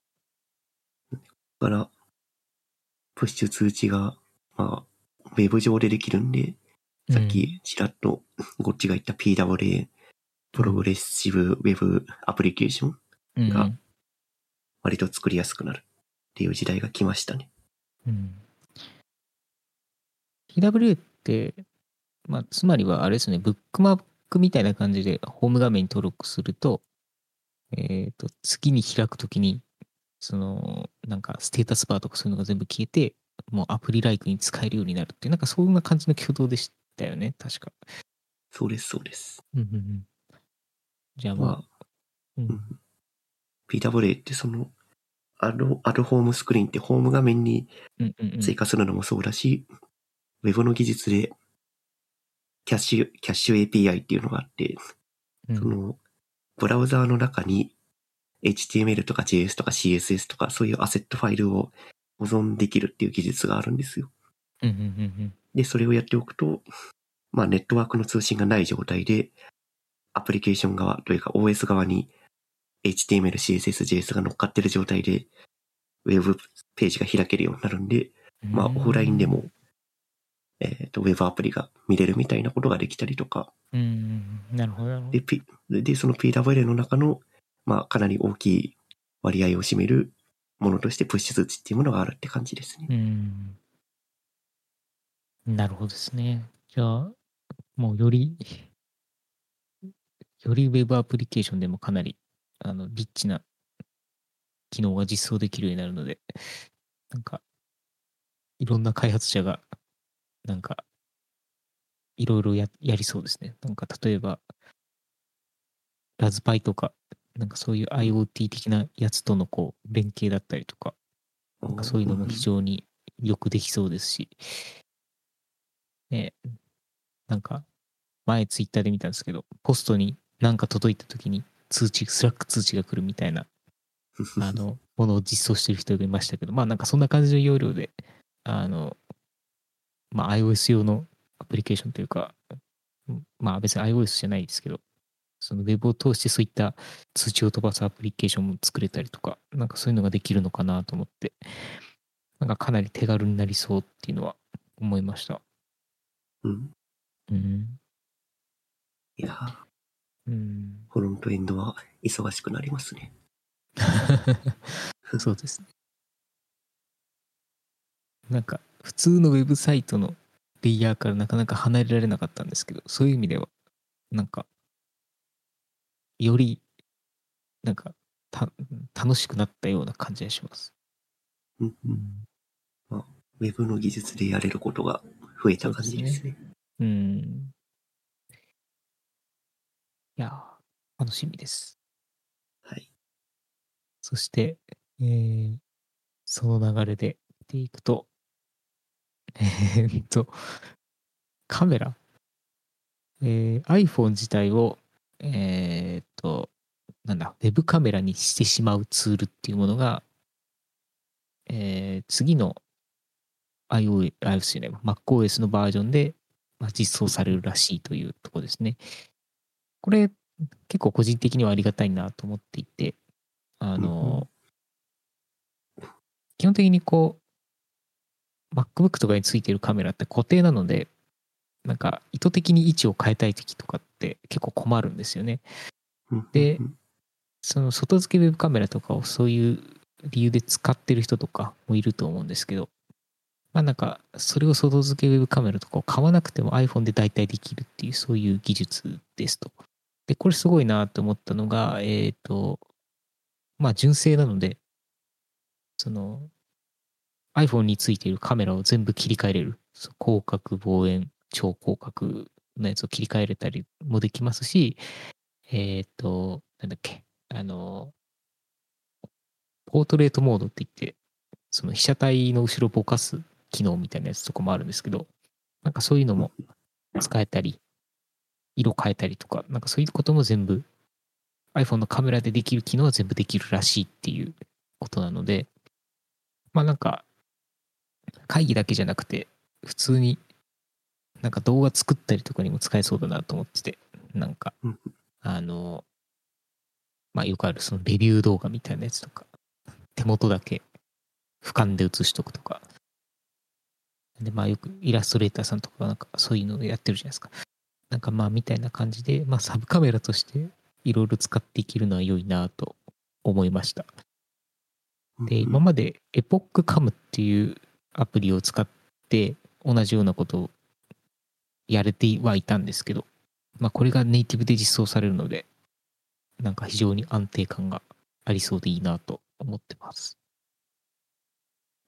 だから、プッシュ通知が、まあ、ウェブ上でできるんで、さっきちらっとこっちが言った PWA、プログレッシブウェブアプリケーション、が割と作りやすくなるっていう時代が来ましたね。うん。PWA って、まあ、つまりはあれですね、ブックマークみたいな感じでホーム画面に登録すると、えっ、と、次に開くときに、その、なんかステータスバーとかそういうのが全部消えて、もうアプリライクに使えるようになるっていう、なんかそんな感じの挙動でしたよね、確か。そうです、そうです。うんうんうん。じゃあまあ、まあ、うんうん PWA ってその、アド、アドホームスクリーンってホーム画面にうんうんうん。追加するのもそうだし、ウェブの技術で、キャッシュ、キャッシュ API っていうのがあって、うん。その、ブラウザーの中に HTML とか JS とか CSS とかそういうアセットファイルを保存できるっていう技術があるんですよ。うんうんうんで、それをやっておくと、まあネットワークの通信がない状態で、アプリケーション側というか OS 側に HTML、CSS、JS が乗っかってる状態で、ウェブページが開けるようになるんで、うん。まあオフラインでも、えっ、と、ウェブアプリが見れるみたいなことができたりとか、うん。なるほど、なるほどで、。P、で、その PWA の中の、まあ、かなり大きい割合を占めるものとして、プッシュ通知っていうものがあるって感じですね。うん。なるほどですね。じゃあ、もうより、よりウェブアプリケーションでもかなり、あの、リッチな機能が実装できるようになるので、なんか、いろんな開発者が、なんか、いろいろややりそうですね。なんか、例えば、ラズパイとか、なんかそういう IoT 的なやつとのこう連携だったりとか、なんかそういうのも非常によくできそうですし、ね、なんか前ツイッターで見たんですけど、ポストになんか届いた時に通知、 Slack 通知が来るみたいな、あの、ものを実装してる人がいましたけど、まあなんかそんな感じの要領で、あの、まあ iOS 用のアプリケーションというか、うんまあ別に iOS じゃないですけど、その Web を通してそういった通知を飛ばすアプリケーションも作れたりとか、なんかそういうのができるのかなと思って、なんかかなり手軽になりそうっていうのは思いました。うん。うん。いやトエンドは忙しくなりますね。そうですね。なんか普通のウェブサイトのレイヤーからなかなか離れられなかったんですけど、そういう意味では、なんか、より、なんか、た楽しくなったような感じがします。うんうん。ウェブの技術でやれることが増えた感じですね。うん。いやー、楽しみです。はい。そして、えーその流れで見ていくと、えーっと、カメラ、えー iPhone 自体を、えーっと、なんだ、ウェブカメラにしてしまうツールっていうものが、えー次の iOS、iOS じゃない MacOS のバージョンで、まあ、実装されるらしいというところですね。これ、結構個人的にはありがたいなと思っていて、あの、基本的にこう、MacBook とかについてるカメラって固定なので、なんか意図的に位置を変えたい時とかって結構困るんですよね。うんでうんその外付けウェブカメラとかをそういう理由で使ってる人とかもいると思うんですけど、まあなんかそれを外付けウェブカメラとかを買わなくても iPhone で代替できるっていうそういう技術ですと。で、これすごいなと思ったのが、えっ、と、まあ純正なので、その iPhone についているカメラを全部切り替えれる。広角、望遠、超広角のやつを切り替えれたりもできますし、えっ、と、なんだっけ、あの、ポートレートモードって言って、その被写体の後ろぼかす機能みたいなやつとかもあるんですけど、なんかそういうのも使えたり、色変えたりとか、なんかそういうことも全部 iPhone のカメラでできる機能は全部できるらしいっていうことなので、まあなんか会議だけじゃなくて、普通になんか動画作ったりとかにも使えそうだなと思ってて、なんかうん、あの、まあよくあるそのレビュー動画みたいなやつとか、手元だけ俯瞰で映しとくとか、でまあよくイラストレーターさんとかなんかそういうのをやってるじゃないですか。なんかまあみたいな感じで、まあサブカメラとしていろいろ使っていけるのは良いなと思いました。で、うん今までエポックカムっていうアプリを使って同じようなことをやれてはいたんですけど、まあこれがネイティブで実装されるので、なんか非常に安定感がありそうでいいなと思ってます。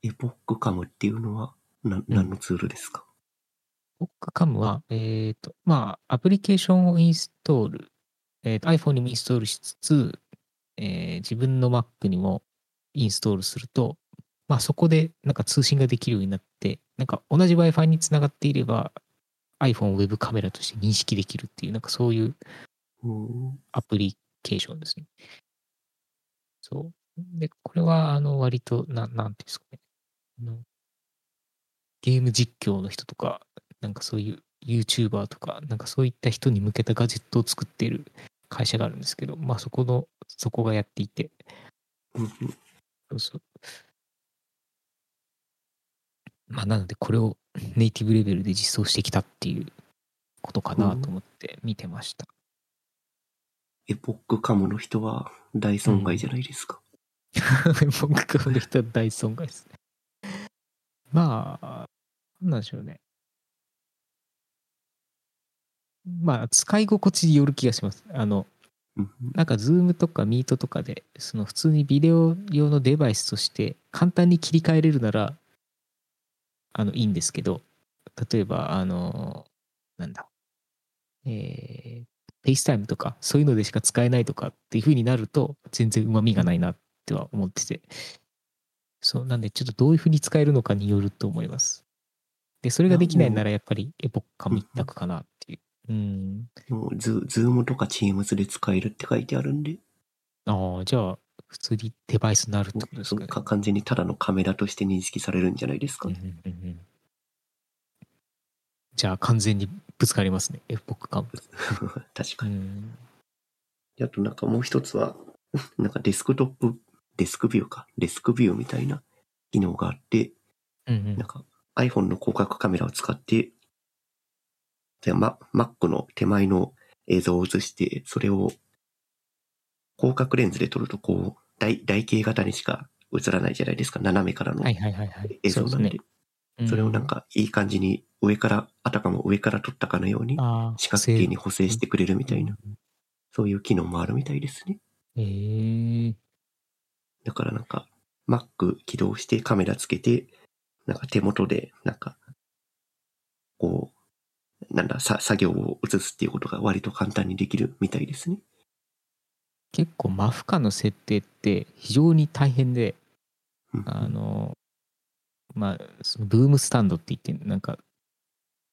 エポックカムっていうのはな何のツールですか、エポックカムは、えっ、と、まあアプリケーションをインストール、えーと iPhone にもインストールしつつ、えー自分の Mac にもインストールすると、まあそこでなんか通信ができるようになって、なんか同じ Wi-Fi につながっていれば iPhone を Web カメラとして認識できるっていう、なんかそういううんアプリケーションですね。そう。で、これは、あの、割と、ななんていうんですかね。ゲーム実況の人とか、なんかそういう YouTuber とか、なんかそういった人に向けたガジェットを作っている会社があるんですけど、まあそこの、そこがやっていて、そうそう。まあなので、これをネイティブレベルで実装してきたっていうことかなと思って見てました。エポックカムの人は大損害じゃないですか。僕がの人は大損害ですね。まあ、なんでしょうね。まあ、使い心地による気がします。あの、うんなんか、 Zoom とか Meet とかで、その普通にビデオ用のデバイスとして簡単に切り替えれるなら、あの、いいんですけど、例えば、あの、なんだ、えー、 FaceTime とか、そういうのでしか使えないとかっていう風になると、全然旨味がないなっては思ってて、そう、なんで、ちょっとどういう風に使えるのかによると思います。で、それができないなら、やっぱりエポックカム一択かなっていう。うん。もうズズームとかチームズで使えるって書いてあるんで、ああ、じゃあ、普通にデバイスになるってことですかね。か完全にただのカメラとして認識されるんじゃないですかね。うんうんうんうんじゃあ完全にぶつかりますね。エポック感。確かに。うん。であとなんかもう一つは、なんかデスクトップ、デスクビューか。デスクビューみたいな機能があって、うんうんなんか iPhone の広角カメラを使って、で、ま、Mac の手前の映像を映して、それを広角レンズで撮るとこう、台、台形型にしか映らないじゃないですか。斜めからのはいはいはいはい。映像なんで。それをなん、かいい感じに上から、あたかも上から撮ったかのように四角形に補正してくれるみたいな、。そういう機能もあるみたいですね。えー、だからなんか、Mac 起動してカメラつけて、なんか手元で、なんか、こう、なんだ、さ、作業を映すっていうことが割と簡単にできるみたいですね。結構マフカの設定って非常に大変で、うんあの、まあ、そのブームスタンドって言って、なんか、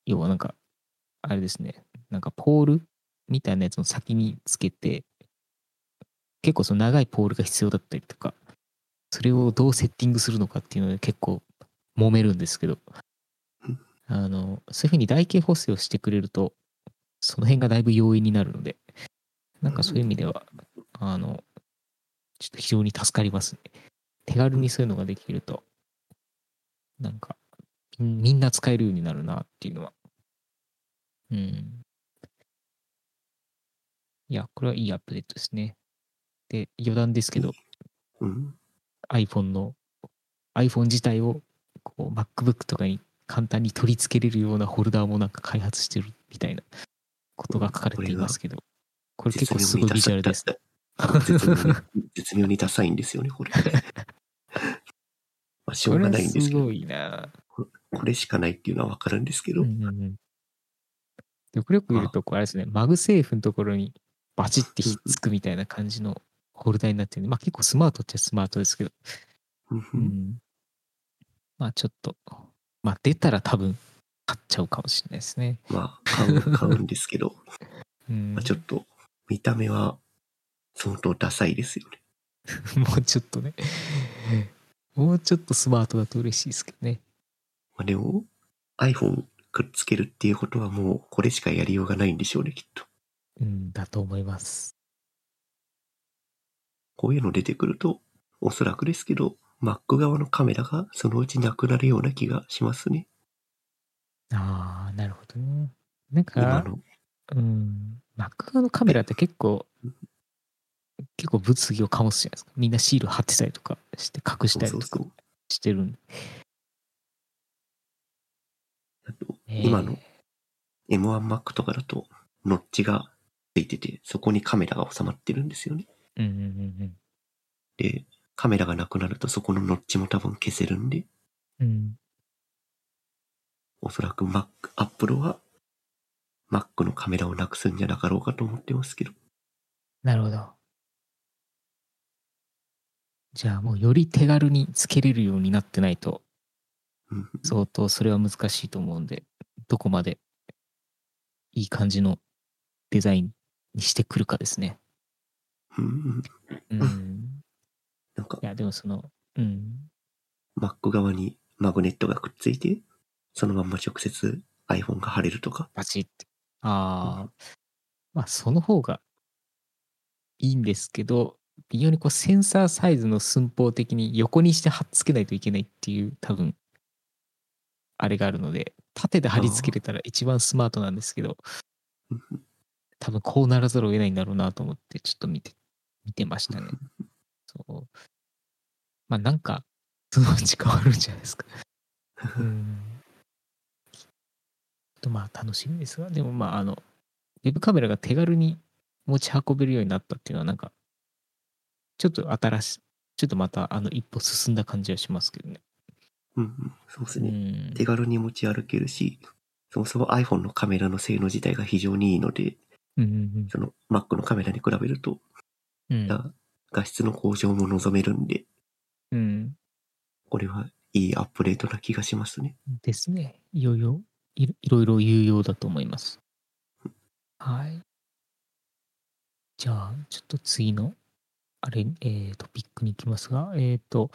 要はなんか、あれですね、なんかポールみたいなやつの先につけて、結構その長いポールが必要だったりとか、それをどうセッティングするのかっていうので結構揉めるんですけどうん、あの、そういうふうに台形補正をしてくれると、その辺がだいぶ容易になるので、なんかそういう意味では、あの、ちょっと非常に助かりますね。手軽にそういうのができると、なんか、みみんな使えるようになるなっていうのは。うん。いや、これはいいアップデートですね。で、余談ですけど、うん。iPhone の、iPhone 自体を、こう、MacBook とかに簡単に取り付けれるようなホルダーもなんか開発してるみたいなことが書かれていますけど、これ結構すごいビジュアルです。絶妙に、ダサいんですよね、これ。まあ、しょうがないんですけどこれすご、いな。これしかないっていうのはわかるんですけど、うんうんでこれよく見ると、あれですね、 MagSafe のところにバチってひっつくみたいな感じのホルダーになってるんで、まあ結構スマートっちゃスマートですけど、うん。まあちょっと、まあ出たら多分買っちゃうかもしれないですね。まあ、買う、買うんですけど、うん。まあ、ちょっと、見た目は相当ダサいですよね。もうちょっとね、もうちょっとスマートだと嬉しいですけどね。まあ、でも、iPhone くっつけるっていうことはもうこれしかやりようがないんでしょうね、きっと。うん、だと思います。こういうの出てくると、おそらくですけど、Mac 側のカメラがそのうちなくなるような気がしますね。ああ、なるほどね。なんか、今の。うん、Mac 側のカメラって結構、結構物議を醸すじゃないですか。みんなシール貼ってたりとかして隠したりとかそうそうそう。してるんで。あと、えー今の M1Mac とかだと、ノッチがついてて、そこにカメラが収まってるんですよね。うんうんうんで、カメラがなくなるとそこのノッチも多分消せるんで、うん。うん。おそらく Mac、Apple は Mac のカメラをなくすんじゃなかろうかと思ってますけど。なるほど。じゃあもうより手軽につけれるようになってないと、うん相当それは難しいと思うんで、どこまでいい感じのデザインにしてくるかですね。うんうんうん。なんかい、や、でもその、うん。Mac 側にマグネットがくっついて、そのまんま直接 iPhone が貼れるとか。バチって。ああ、まあその方がいいんですけど、微妙にこうセンサーサイズの寸法的に横にして貼っつけないといけないっていう多分、あれがあるので、縦で貼り付けれたら一番スマートなんですけど、うん多分こうならざるを得ないんだろうなと思ってちょっと見て、見てましたね。まあなんか、そのうち変わるんじゃないですか。うん。とまあ楽しみですが、でもまああの、ウェブカメラが手軽に持ち運べるようになったっていうのはなんか、ちょっと新しい、ちょっとまたあの一歩進んだ感じはしますけどね。うんうん、そうですうね。ん。手軽に持ち歩けるし、そもそも iPhone のカメラの性能自体が非常にいいので、うんうんその Mac のカメラに比べると、うん。画質の向上も望めるんで、うん。これはいいアップデートな気がしますね。ですね。いろいろ、いろいろいろ有用だと思います。はい。じゃあ、ちょっと次の、あれ、えー、トピックに行きますが、えっ、と、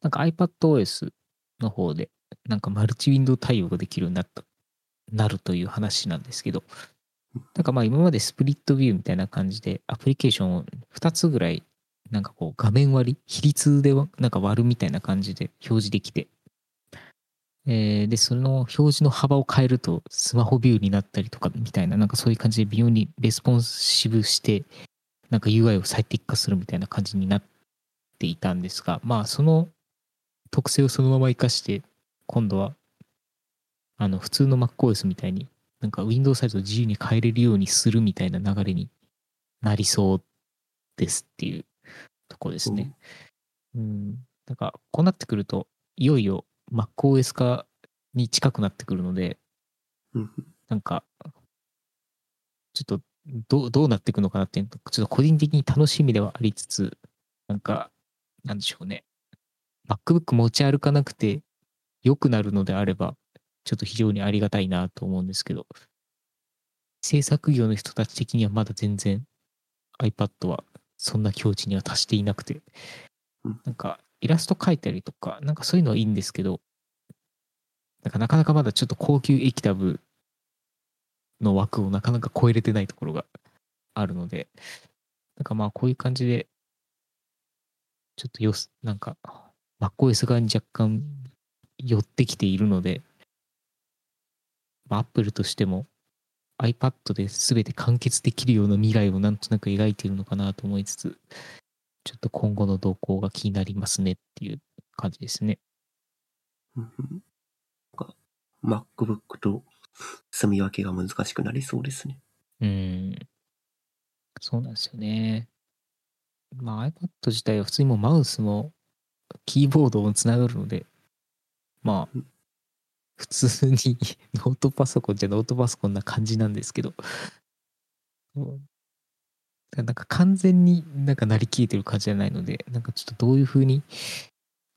なんか iPadOS の方で、なんかマルチウィンドウ対応ができるようになったなるという話なんですけど、なんかまあ今までスプリットビューみたいな感じでアプリケーションを2つぐらいなんかこう画面割り比率でなんか割るみたいな感じで表示できて、えーでその表示の幅を変えるとスマホビューになったりとかみたいななんかそういう感じで微妙にレスポンシブしてなんか UI を最適化するみたいな感じになっていたんですがまあその特性をそのまま活かして今度はあの普通の MacOS みたいになんか Windows サイズを自由に変えれるようにするみたいな流れになりそうですっていう。とこですね。うん。なんかこうなってくるといよいよ MacOS 化に近くなってくるのでうんなんかちょっとどうどうなっていくのかなっていうのとちょっと個人的に楽しみではありつつなんかなんでしょうね MacBook 持ち歩かなくて良くなるのであればちょっと非常にありがたいなと思うんですけど制作業の人たち的にはまだ全然 iPad はそんな境地には達していなくて。うん。なんかイラスト描いたりとかなんかそういうのはいいんですけどなんかなかなかまだちょっと高級液タブの枠をなかなか超えれてないところがあるのでなんかまあこういう感じでちょっとよすなんか MacOS 側に若干寄ってきているので、まあ、Apple としても iPad で全て完結できるような未来をなんとなく描いているのかなと思いつつちょっと今後の動向が気になりますねっていう感じですね。うんうんなんか MacBook と住み分けが難しくなりそうですね。うん。そうなんですよね。まあ iPad 自体は普通にもうマウスもキーボードもつながるので、まあうん、普通に ノートパソコンじゃノートパソコンな感じなんですけど、なんか完全になんかなりきれてる感じじゃないので、なんかちょっとどういう風に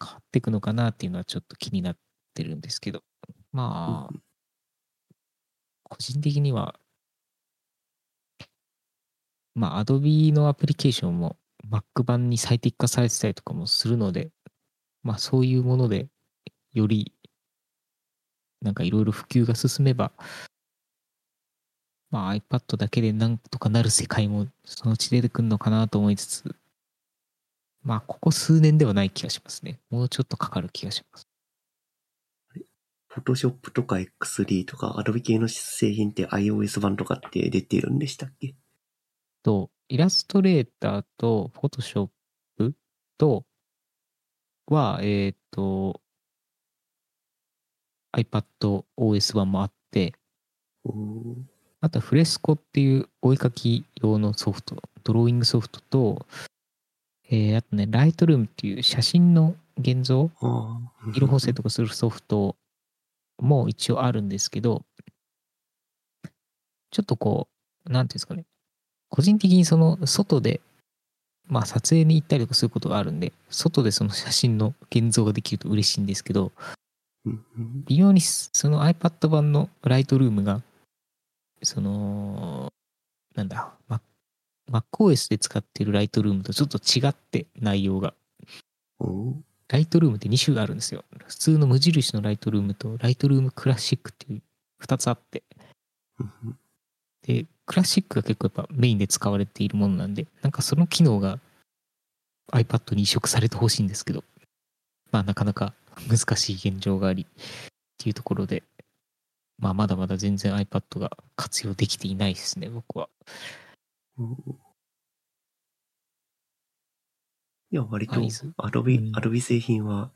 変わっていくのかなっていうのはちょっと気になってるんですけど、まあ、個人的には、まあ、Adobe のアプリケーションも Mac 版に最適化されてたりとかもするので、まあ、そういうもので、より、なんかいろいろ普及が進めば、まあ、iPad だけでなんとかなる世界もそのうち出てくるのかなと思いつつ、まあ、ここ数年ではない気がしますね。もうちょっとかかる気がします。Photoshop とか X3 とか Adobe 系の製品って iOS 版とかって出てるんでしたっけ？と、イラストレーターと、フォトショップと、は、えっ、と、iPad OS 版もあって、あとはフレスコっていうお絵描き用のソフト、ドローイングソフトと、えーあとね、ライトルームっていう写真の現像、色補正とかするソフトも一応あるんですけど、ちょっとこう、なんていうんですかね、個人的にその外で、まあ撮影に行ったりとかすることがあるんで、外でその写真の現像ができると嬉しいんですけど、微妙にその iPad 版のライトルームが、その、なんだ、Mac- MacOS で使っているライトルームとちょっと違って内容が。おーライトルームって2種類あるんですよ。普通の無印のライトルームとライトルームクラシックっていう2つあって。で、クラシックが結構やっぱメインで使われているものなんで、なんかその機能が iPad に移植されてほしいんですけど、まあなかなか難しい現状がありっていうところで、まあまだまだ全然 iPad が活用できていないですね、僕は。いや、割とアイズ Adobe、うん Adobe 製品は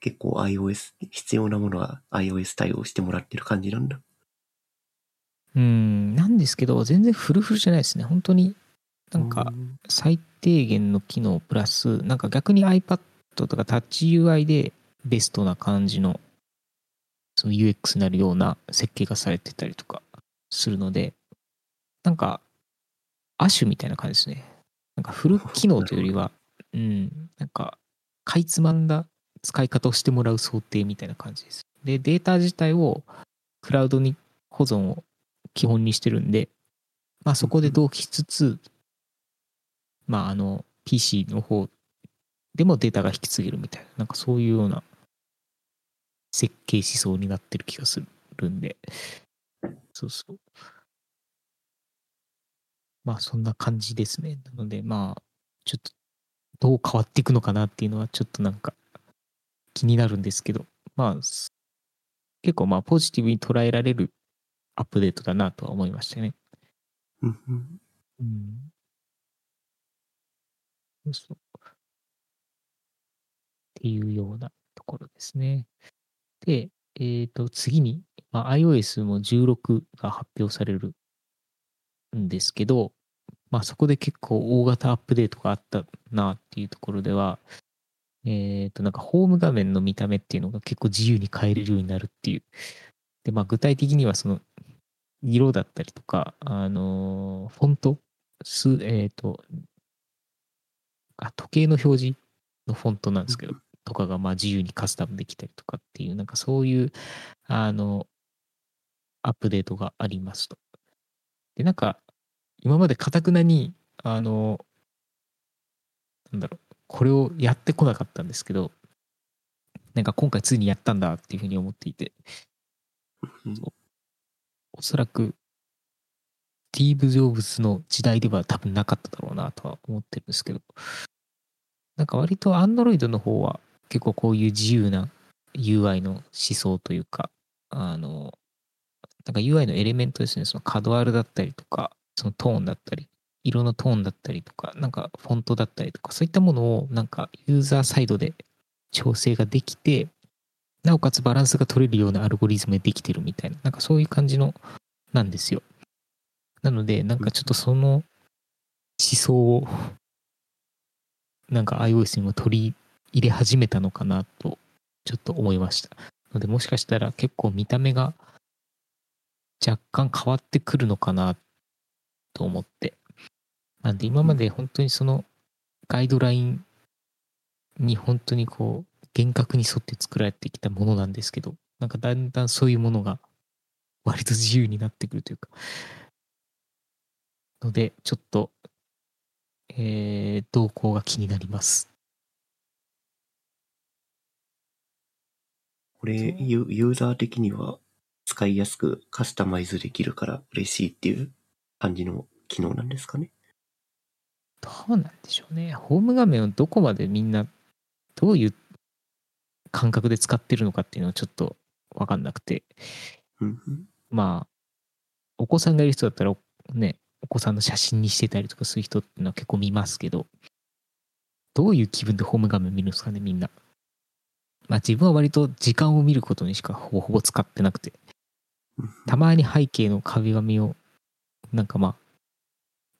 結構 iOS、必要なものは iOS 対応してもらってる感じなんだ。うん、なんですけど、全然フルフルじゃないですね。本当になんかうん最低限の機能プラス、なんか逆に iPad とかタッチ UI でベストな感じのその UX になるような設計がされてたりとかするので、なんか、アシュみたいな感じですね。なんかフル機能というよりは、うん、なんか、かいつまんだ使い方をしてもらう想定みたいな感じです。で、データ自体をクラウドに保存を基本にしてるんで、まあそこで同期しつつ、まああの PC の方でもデータが引き継げるみたいな、なんかそういうような設計思想になってる気がするるんで、そうそう。まあそんな感じですね。なのでまあ、ちょっとどう変わっていくのかなっていうのはちょっとなんか気になるんですけど、まあ、す結構まあポジティブに捉えられるアップデートだなとは思いましたね。うんうん。うん。そうそう。っていうようなところですね。で、えっ、と、次に、まあ、iOS も16が発表されるんですけど、まあ、そこで結構大型アップデートがあったなっていうところでは、えっ、と、なんかホーム画面の見た目っていうのが結構自由に変えれるようになるっていう。で、まあ、具体的にはその、色だったりとか、あのフォント、す、えっ、と、あ、時計の表示のフォントなんですけど、とかがまあ自由にカスタムできたりとかっていう、なんかそういう、あの、アップデートがありますと。で、なんか、今までかたくなに、あの、なんだろう、これをやってこなかったんですけど、なんか今回ついにやったんだっていうふうに思っていて、うん。おそらく、スティーブ・ジョブズの時代では多分なかっただろうなとは思ってるんですけど、なんか割と Android の方は結構こういう自由な UI の思想というか、あの、なんか UI のエレメントですね、そのカドアルだったりとか、そのトーンだったり、色のトーンだったりとか、なんかフォントだったりとか、そういったものをなんかユーザーサイドで調整ができて、なおかつバランスが取れるようなアルゴリズムでできてるみたいな、なんかそういう感じの、なんですよ。なので、なんかちょっとその思想を、なんか iOS にも取り入れ始めたのかなと、ちょっと思いました。ので、もしかしたら結構見た目が若干変わってくるのかなと思って。なんで、今まで本当にそのガイドラインに本当にこう、厳格に沿って作られてきたものなんですけど、なんかだんだんそういうものが割と自由になってくるというか、ので、ちょっと、えー、動向が気になります。これユ、ユーザー的には使いやすくカスタマイズできるから嬉しいっていう感じの機能なんですかね？どうなんでしょうね。ホーム画面をどこまでみんな、どういう感覚で使ってるのかっていうのはちょっとわかんなくて、うんうん。まあ、お子さんがいる人だったら、ね、お子さんの写真にしてたりとかする人っていうのは結構見ますけど、どういう気分でホーム画面見るんですかね、みんな。まあ自分は割と時間を見ることにしかほぼほぼ使ってなくて、たまに背景の壁紙を、なんかま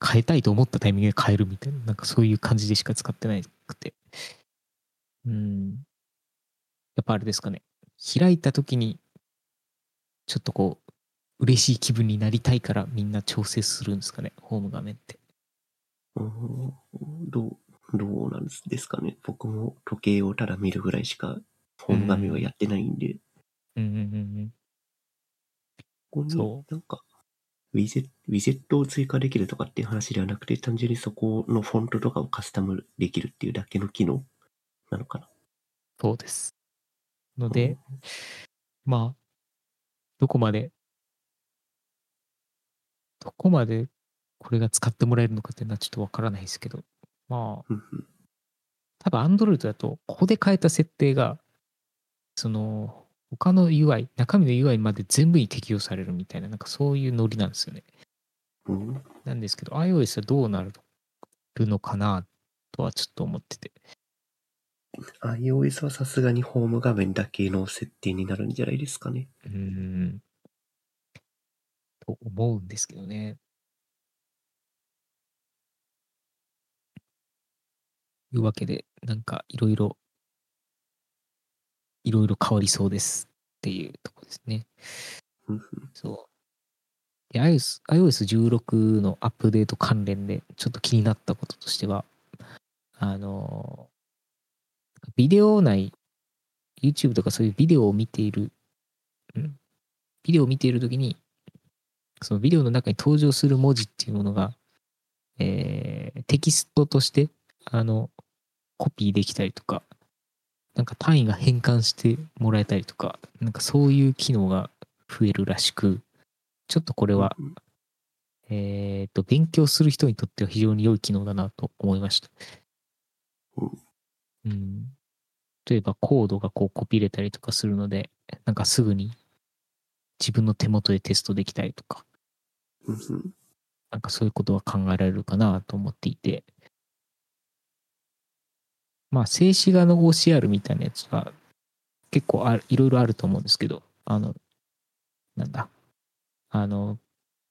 あ、変えたいと思ったタイミングで変えるみたいな、なんかそういう感じでしか使ってなくて。うん。やっぱあれですかね。開いた時に、ちょっとこう、嬉しい気分になりたいからみんな調整するんですかね、ホーム画面って。うんどう、どうなんですかね。僕も時計をただ見るぐらいしか本画面はやってないんで、うん。うんうんここにそなんか、ウィゼウィゼットを追加できるとかっていう話ではなくて、単純にそこのフォントとかをカスタムできるっていうだけの機能なのかな。そうです。ので、まあ、どこまで、どこまでこれが使ってもらえるのかっていうのはちょっとわからないですけど、まあ、うんうん。多分 Android だと、ここで変えた設定が、その、他の UI、中身の UI まで全部に適用されるみたいな、なんかそういうノリなんですよね。うんなんですけど、iOS はどうなるのかなとはちょっと思ってて。iOS はさすがにホーム画面だけの設定になるんじゃないですかね。うーん。と思うんですけどね。いうわけで、なんかいろいろ、いろいろ変わりそうですっていうとこですね。そう。で iOS iOS16 のアップデート関連でちょっと気になったこととしては、あの、ビデオ内、YouTube とかそういうビデオを見ている、ん？ビデオを見ているときに、そのビデオの中に登場する文字っていうものが、えーテキストとして、あの、コピーできたりとか、なんか単位が変換してもらえたりとか、なんかそういう機能が増えるらしく、ちょっとこれは、うんえっ、と、勉強する人にとっては非常に良い機能だなと思いました。うんうん。例えばコードがこうコピれたりとかするので、なんかすぐに自分の手元でテストできたりとか、なんかそういうことは考えられるかなと思っていて、まあ静止画の OCR みたいなやつは結構あるいろいろあると思うんですけど、あの、なんだ、あの、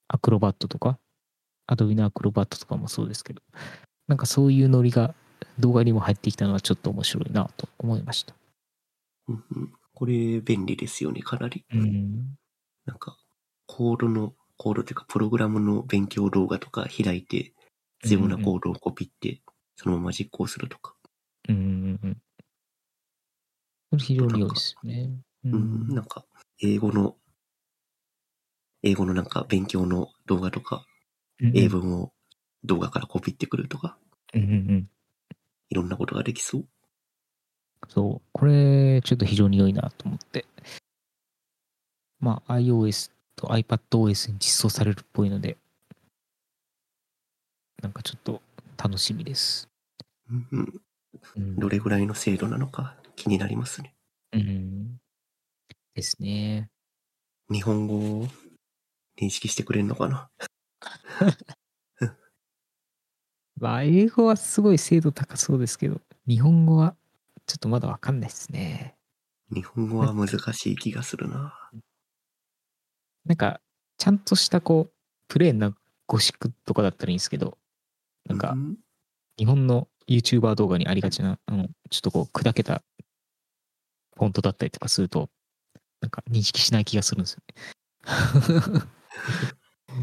アクロバットとか、アドビのアクロバットとかもそうですけど、なんかそういうノリが動画にも入ってきたのはちょっと面白いなと思いました。うんうんこれ便利ですよね、かなり。うん。なんか、コードの、コードというか、プログラムの勉強動画とか開いて、必要なコードをコピって、そのまま実行するとか。うんうんうん。これ非常に良いですよね。ううん、なんか、英語の、英語のなんか勉強の動画とか、うん英文を動画からコピってくるとか、うんうんうん。いろんなことができそう。そう。これ、ちょっと非常に良いなと思って。まあ、iOS と iPadOS に実装されるっぽいので、なんかちょっと楽しみです。うん。どれぐらいの精度なのか気になりますね。うん。ですね。日本語を認識してくれるのかな？まあ、英語はすごい精度高そうですけど、日本語はちょっとまだわかんないですね。日本語は難しい気がするな。なんか、ちゃんとしたこう、プレーンなゴシックとかだったらいいんですけど、なんかう、ん日本の YouTuber 動画にありがちな、あの、ちょっとこう、砕けたフォントだったりとかすると、なんか認識しない気がするんですよね。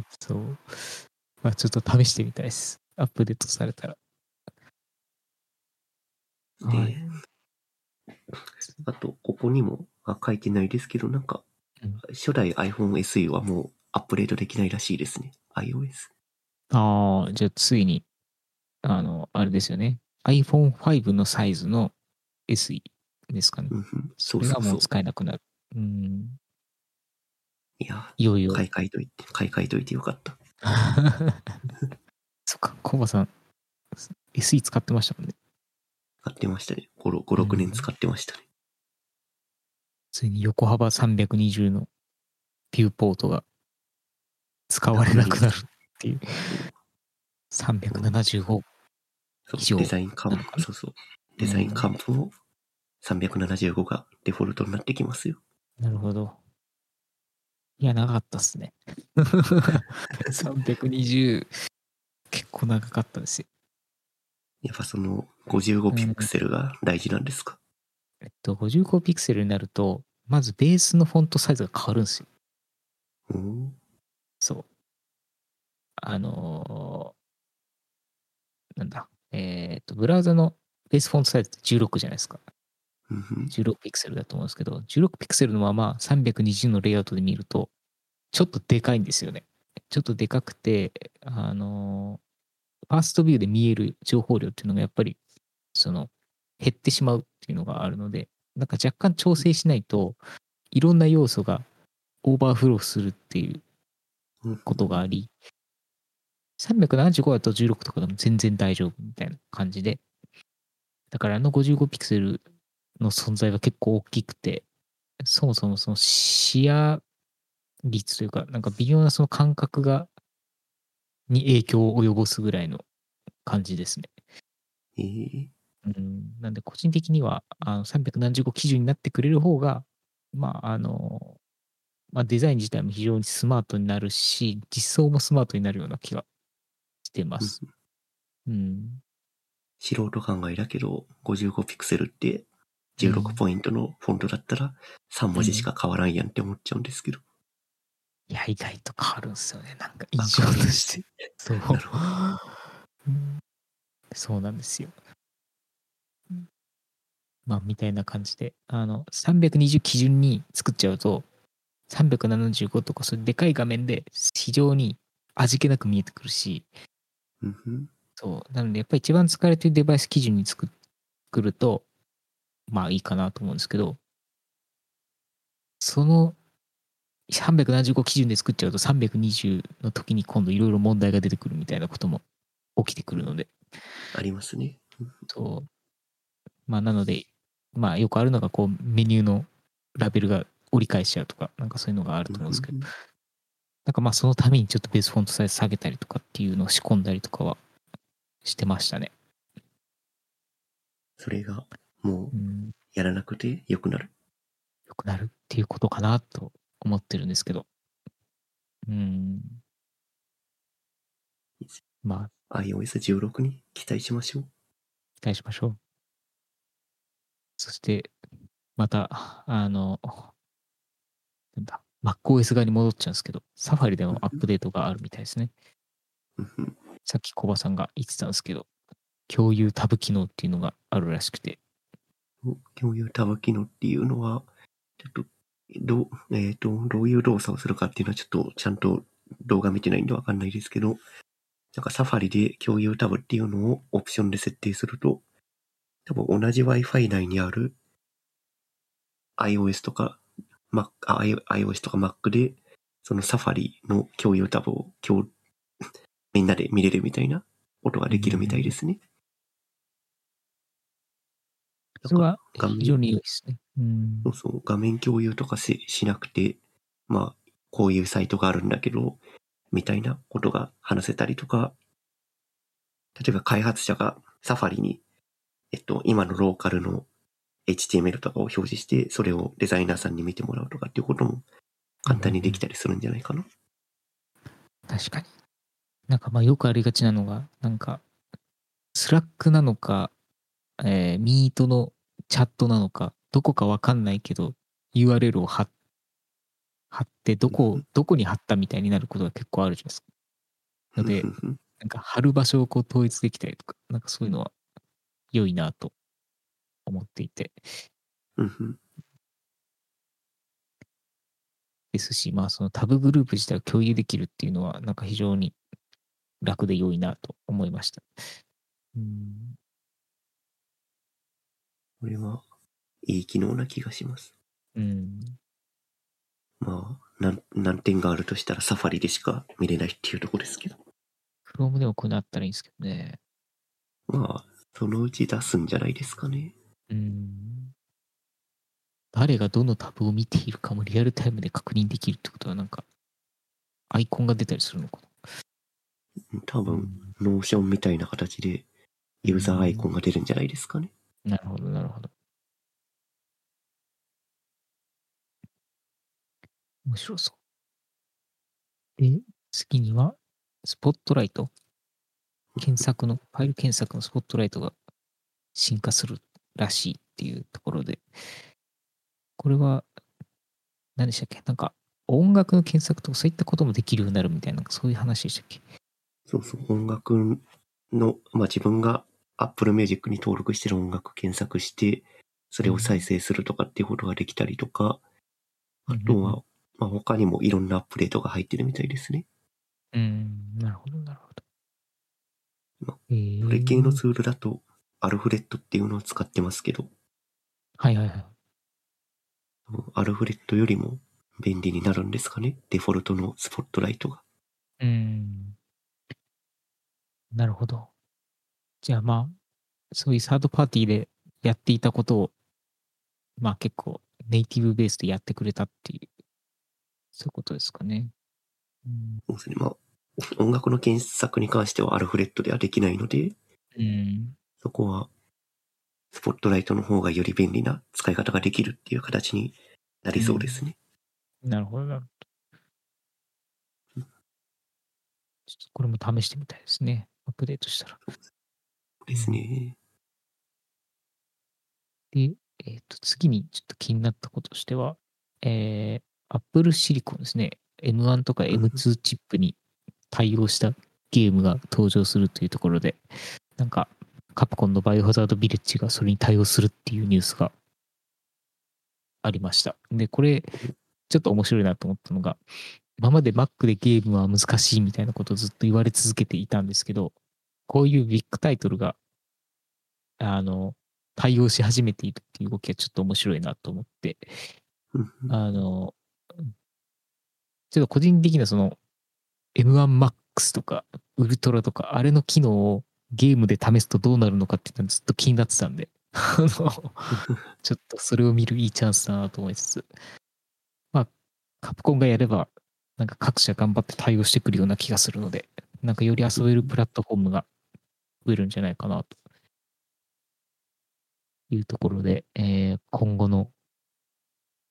そう。まあちょっと試してみたいです。アップデートされたら。で、はいあと、ここにもあ書いてないですけど、なんか、うん初代 iPhone SE はもうアップデートできないらしいですね。iOS。ああ、じゃあついに、あの、あれですよね。iPhone5 のサイズの SE ですかね。うんうん、そそうれそうそうがもう。使えなくなる。うん。いや、いよいよ。買い替えといて、買い替えといてよかった。そっか、コバさん、SE 使ってましたもんね。買ってましたね。5、5 6年使ってましたね。ついに横幅320のビューポートが使われなくなるっていう。375。そう以上デザインカンなのかな そうそう。デザインカンプも375がデフォルトになってきますよ。なるほど。いや、長かったっすね。320、結構長かったですよ。やっぱその55ピクセルが大事なんですか？えっと、55ピクセルになると、まずベースのフォントサイズが変わるんですよ。うんそう。あのーなんだ？えっと、ブラウザのベースフォントサイズって16じゃないですか。うんうん16ピクセルだと思うんですけど、16ピクセルのまま320のレイアウトで見ると、ちょっとでかいんですよね。ちょっとでかくて、あのーファーストビューで見える情報量っていうのがやっぱり、その、減ってしまうっていうのがあるので、なんか若干調整しないと、いろんな要素がオーバーフローするっていううんことがあり、375だと16とかでも全然大丈夫みたいな感じで、だからあの55ピクセルの存在は結構大きくて、そもそもその視野率というか、なんか微妙なその感覚が、に影響を及ぼすぐらいの感じですね。え。ーうん、なんで個人的にはあの375基準になってくれる方が、まああの、まあ、デザイン自体も非常にスマートになるし、実装もスマートになるような気がしてます。うん。素人考えだけど、55ピクセルって16ポイントのフォントだったら3文字しか変わらんやんって思っちゃうんですけど。いや、意外と変わるんですよね。なんか印象として。そう。そうなんですよ。まあ、みたいな感じで、あの、320基準に作っちゃうと、375とか、そういうでかい画面で非常に味気なく見えてくるし、そう。なので、やっぱり一番使われてるデバイス基準に作ると、まあいいかなと思うん。ですけど、その375基準で作っちゃうと320の時に今度いろいろ問題が出てくるみたいなことも起きてくるので、ありますね。そう。まあなので、まあよくあるのがこうメニューのラベルが折り返しちゃうとか、なん。かそういうのがあると思うん。ですけど、なんかまあそのためにちょっとベースフォントサイズ下げたりとかっていうのを仕込んだりとかはしてましたね。それがもううん。やらなくて良くなる？良くなるっていうことかなと思ってるんですけど。うん。まあ、iOS16 に期待しましょう。期待しましょう。そして、また、あの、なんだ、MacOS 側に戻っちゃうんですけど、サファリでのアップデートがあるみたいですね。さっきコバさんが言ってたんですけど、共有タブ機能っていうのがあるらしくて、共有タブ機能っていうのは、ちょっと、どう、えっ、と、どういう動作をするかっていうのはちょっとちゃんと動画見てないんでわかんないですけど、なんかサファリで共有タブっていうのをオプションで設定すると、多分同じ Wi-Fi 内にある iOS とか Mac、iOS とか Mac で、そのサファリの共有タブを共、みんなで見れるみたいなことができるみたいですね。それは非常に良いですね。うんそうそう、画面共有とかししなくて、まあ、こういうサイトがあるんだけど、みたいなことが話せたりとか、例えば開発者が Safari に、えっと、今のローカルの HTML とかを表示して、それをデザイナーさんに見てもらうとかっていうことも簡単にできたりするんじゃないかな。確かに。なんかまあよくありがちなのが、なんか、 Slack なのか、えー Meet のチャットなのか、どこかわかんないけど、URL を貼っ貼って、どこを、どこに貼ったみたいになることが結構あるじゃないですか。のでなんか貼る場所をこう統一できたりとか、なんかそういうのは良いなと思っていて。ですし、まあそのタブグループ自体を共有できるっていうのは、なんか非常に楽で良いなと思いました。うんこれは、いい機能な気がします。うん。まあ、なん難点があるとしたら Safari でしか見れないっていうところですけど。Chrome でもこういうのあったらいいんですけどね。まあ、そのうち出すんじゃないですかね。うん。誰がどのタブを見ているかもリアルタイムで確認できるってことは、なんか、アイコンが出たりするのかな？多分、 Notion みたいな形でユーザーアイコンが出るんじゃないですかね。なるほど、なるほど。面白そう。で、次には、スポットライト。検索の、ファイル検索のスポットライトが進化するらしいっていうところで、これは、何でしたっけ？なんか、音楽の検索とかそういったこともできるようになるみたいな、そういう話でしたっけ？そうそう、音楽の、まあ自分が Apple Music に登録してる音楽検索して、それを再生するとかっていうことができたりとか、あとは、まあ他にもいろんなアップデートが入ってるみたいですね。うん、なるほど、なるほまど。えー。それ系のツールだと、アルフレットっていうのを使ってますけど、はいはいはい。アルフレットよりも便利になるんですかね？デフォルトのスポットライトが。うん。なるほど。じゃあまあ、そういうサードパーティーでやっていたことを、まあ結構ネイティブベースでやってくれたっていう、そういうことですかね。うん。そうですね。まあ、音楽の検索に関してはアルフレットではできないので、うん。そこは、スポットライトの方がより便利な使い方ができるっていう形になりそうですね。なるほど、なるほど。ちょっとこれも試してみたいですね。アップデートしたら。ですね。で、えっ、と、次にちょっと気になったこととしては、えー、Apple Silicon ですね。M1 とか M2 チップに対応したゲームが登場するというところで、なんか、カプコンのバイオハザードビレッジがそれに対応するっていうニュースがありました。で、これ、ちょっと面白いなと思ったのが、今まで Mac でゲームは難しいみたいなことをずっと言われ続けていたんですけど、こういうビッグタイトルが、あの、対応し始めているっていう動きはちょっと面白いなと思って、あの、ちょっと個人的にはその M1MAX とかウルトラとかあれの機能をゲームで試すとどうなるのかっていうのはずっと気になってたんで、あの、ちょっとそれを見るいいチャンスだなと思いつつ、まあ、カプコンがやれば、なんか各社頑張って対応してくるような気がするので、なんかより遊べるプラットフォームが増えるんじゃないかなというところで、えー今後の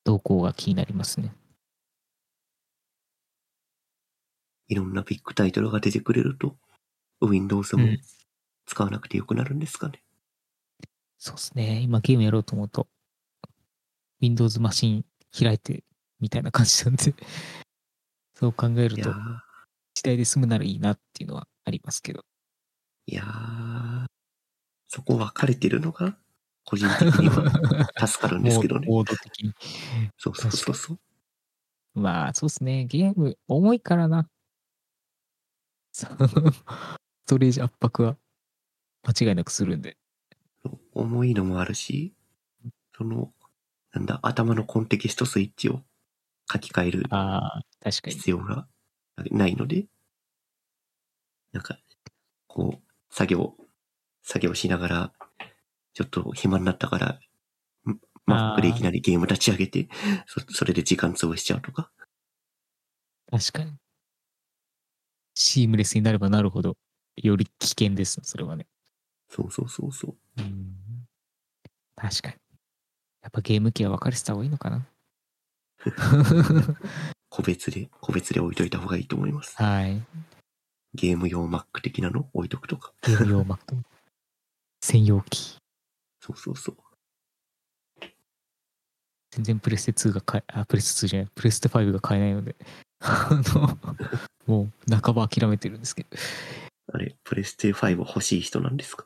動向が気になりますね。いろんなビッグタイトルが出てくれると、Windows もうん使わなくてよくなるんですかね？そうですね。今ゲームやろうと思うと、Windows マシン開いてみたいな感じなんで、そう考えると時代で済むならいいなっていうのはありますけど。いやー、そこ分かれてるのが、個人的には 助かるんですけどね。モード的に。そうそうそうそう。まあ、そうですね。ゲーム、重いからな。そうストレージ圧迫は間違いなくするんで。重いのもあるし、その、なんだ、頭のコンテキストスイッチを書き換えるああ、確かに。必要がないので、なんか、こう、作業、作業しながら、ちょっと暇になったから、んあー Mac でいきなりゲーム立ち上げて、そそれで時間潰しちゃうとか。確かに。シームレスになればなるほど、より危険です、それはね。そうそうそうそう。うん。確かに。やっぱゲーム機は分かれてた方がいいのかな。個別で、個別で置いといた方がいいと思います。はい。ゲーム用 Mac 的なの置いとくとか。ゲーム用 Mac。専用機。そうそうそう。全然プレステ2が買え、あ、プレステ2じゃない、プレステ5が買えないので、あの、もう半ば諦めてるんですけど、あれ、プレステ5欲しい人なんですか？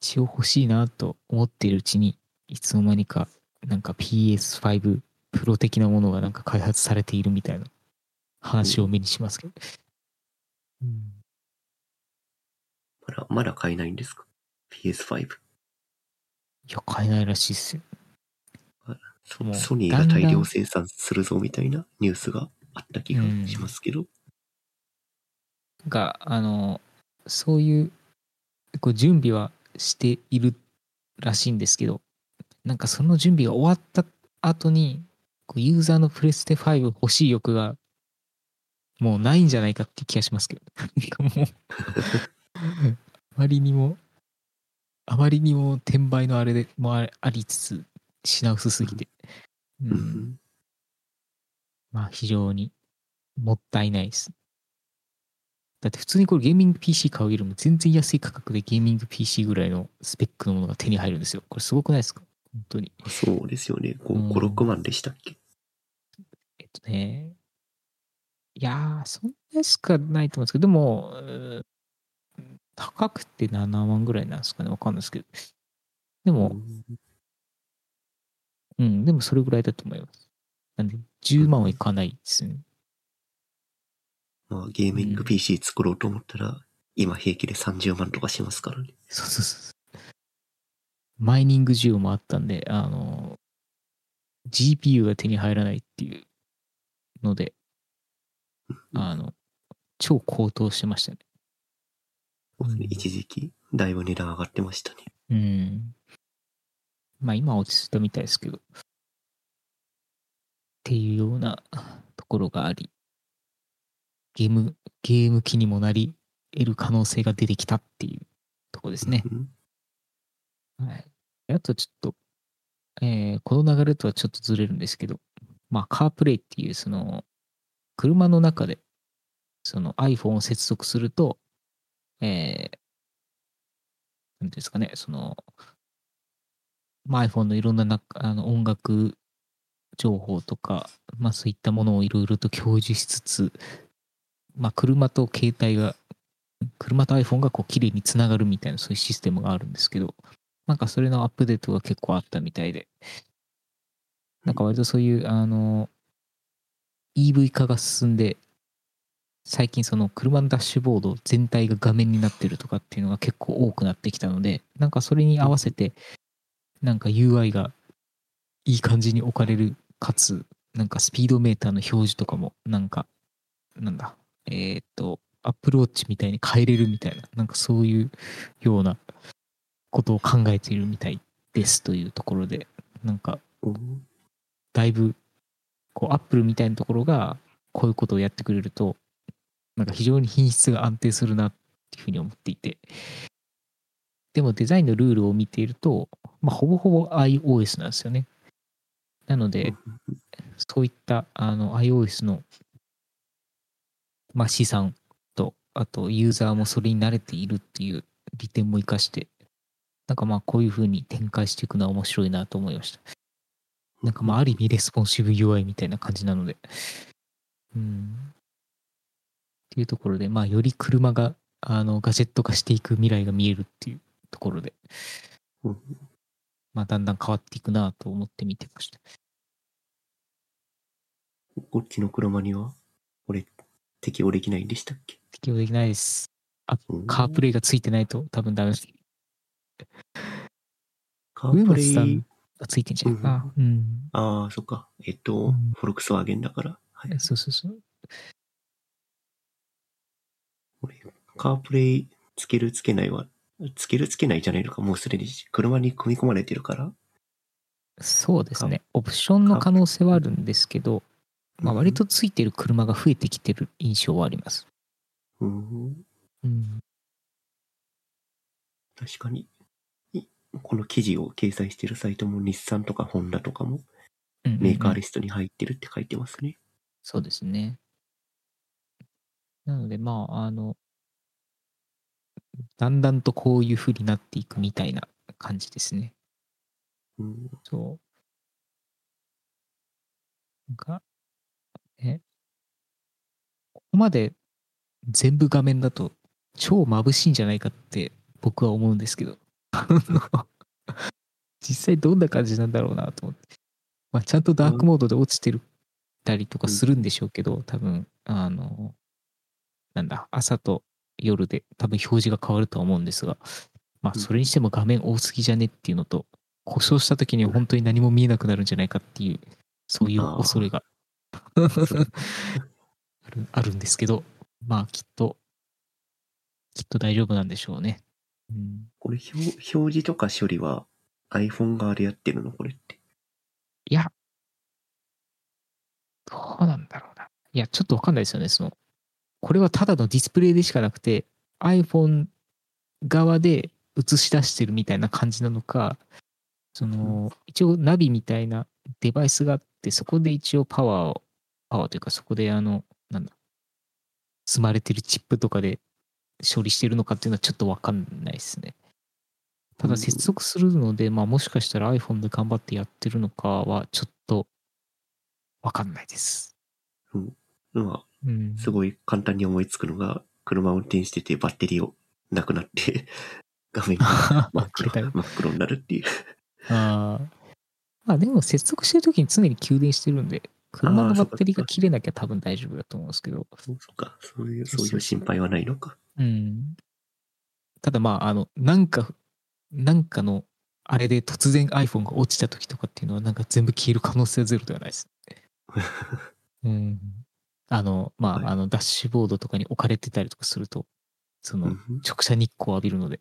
一応欲しいなと思っているうちに、いつの間にか、なんか PS5 プロ的なものがなんか開発されているみたいな話を目にしますけど。うんまだ、まだ買えないんですか ?PS5。いや、買えないらしいっすよ。ソニーが大量生産するぞみたいなニュースがあった気がしますけど。なんか、あの、そういう、こう準備はしているらしいんですけど、なんかその準備が終わった後に、ユーザーのプレステ5欲しい欲が、もうないんじゃないかって気がしますけど。もう、あまりにも、あまりにも転売のあれでもあありつつ、品薄すぎて。う。うんん。まあ非常にもったいないです。だって普通にこれゲーミング PC 買うよりも全然安い価格でゲーミング PC ぐらいのスペックのものが手に入るんですよ。これすごくないですか？本当に。そうですよね。5、うん5 6万でしたっけ？えっとね。いやー、そんな安くはないと思うんですけど、でも、高くて7万ぐらいなんですかね。わかんないですけど。でも、うんうん、でもそれぐらいだと思います。なんで、10万はいかないですね。まあ、ゲーミングうん PC 作ろうと思ったら、今平気で30万とかしますからね。そうそうそう。マイニング需要もあったんで、あの、GPU が手に入らないっていうので、あの、超高騰してましたね。ねうん一時期、だいぶ値段上がってましたね。うん。まあ今は落ち着いたみたいですけど。っていうようなところがあり、ゲーム、ゲーム機にもなり得る可能性が出てきたっていうところですね。うんはい。あとちょっと、えーこの流れとはちょっとずれるんですけど、まあ、カープレイっていう、その、車の中で、その iPhone を接続すると、えー、なんですかね、その、まあ、iPhone のいろんななあの音楽情報とか、まあ、そういったものをいろいろと享受しつつ、まあ、車と携帯が、車と iPhone がこう綺麗につながるみたいなそういうシステムがあるんですけど、なんかそれのアップデートが結構あったみたいで、なんか割とそういう、あの、EV 化が進んで、最近その車のダッシュボード全体が画面になってるとかっていうのが結構多くなってきたので、なんかそれに合わせて、なんか UI がいい感じに置かれる、かつ、なんかスピードメーターの表示とかも、なんか、なんだ、えーっと、アップルウォッチみたいに変えれるみたいな、なんかそういうようなことを考えているみたいですというところで、なんか、うん。だいぶ、こう、アップルみたいなところが、こういうことをやってくれると、なんか非常に品質が安定するなっていうふうに思っていて、でもデザインのルールを見ていると、まあ、ほぼほぼ iOS なんですよね。なので、そういったあの iOS の、まあ、資産と、あとユーザーもそれに慣れているっていう利点も生かして、なんかまあこういうふうに展開していくのは面白いなと思いました。なんかまあある意味レスポンシブ UI みたいな感じなので。うん。っていうところで、まあより車があのガジェット化していく未来が見えるっていうところで、うんまあだんだん変わっていくなと思って見てました。こっちの車には、適用できないんでしたっけ？適用できないです。あうんカープレイがついてないと多分ダメです。カープレイ、がついてんじゃないかな。うん。ああ、そっか。えっと、うんフォルクスワーゲンだから。はい。そうそうそう。カープレイつけるつけないは、つけるつけないじゃないのか、もうすでに車に組み込まれてるから。そうですね。オプションの可能性はあるんですけど、まあ、割とついてる車が増えてきてる印象はあります。うん、うん。確かに。いこの記事を掲載しているサイトも日産とかホンダとかもメーカーリストに入ってるって書いてますね。そうですね。なので、まあ、あの、だんだんとこういう風になっていくみたいな感じですね。うん、そう。なんか、ね、ここまで全部画面だと超眩しいんじゃないかって僕は思うんですけど、実際どんな感じなんだろうなと思って。まあ、ちゃんとダークモードで落ちてるたりとかするんでしょうけど、多分、あの、なんだ、朝と夜で多分表示が変わるとは思うんですが、まあ、うん。それにしても画面多すぎじゃねっていうのと、故障した時には本当に何も見えなくなるんじゃないかっていう、そういう恐れが あるあるんですけど、まあきっと、きっと大丈夫なんでしょうね。うん、これ表、表示とか処理は iPhone 側でやってるの？これって。いや、どうなんだろうな。いや、ちょっとわかんないですよね。その、これはただのディスプレイでしかなくて、iPhone 側で映し出してるみたいな感じなのか、その、一応ナビみたいなデバイスがあって、そこで一応パワーを、パワーというかそこであの、なんだ、積まれてるチップとかで処理してるのかっていうのはちょっとわかんないですね。ただ接続するので、まあもしかしたら iPhone で頑張ってやってるのかはちょっとわかんないです。まあ、うん。すごい簡単に思いつくのが、車を運転しててバッテリーをなくなって、画面が 真っ黒真っ黒になるっていう。ああ。まあでも接続してるときに常に給電してるんで、車のバッテリーが切れなきゃ多分大丈夫だと思うんですけど。そうか、そういう、そういう心配はないのか。うん。ただまあ、あの、なんか、なんかの、あれで突然 iPhone が落ちた時とかっていうのはなんか全部消える可能性はゼロではないです。うん。あの、まあ、はいあの、ダッシュボードとかに置かれてたりとかすると、その、うん直射日光を浴びるので、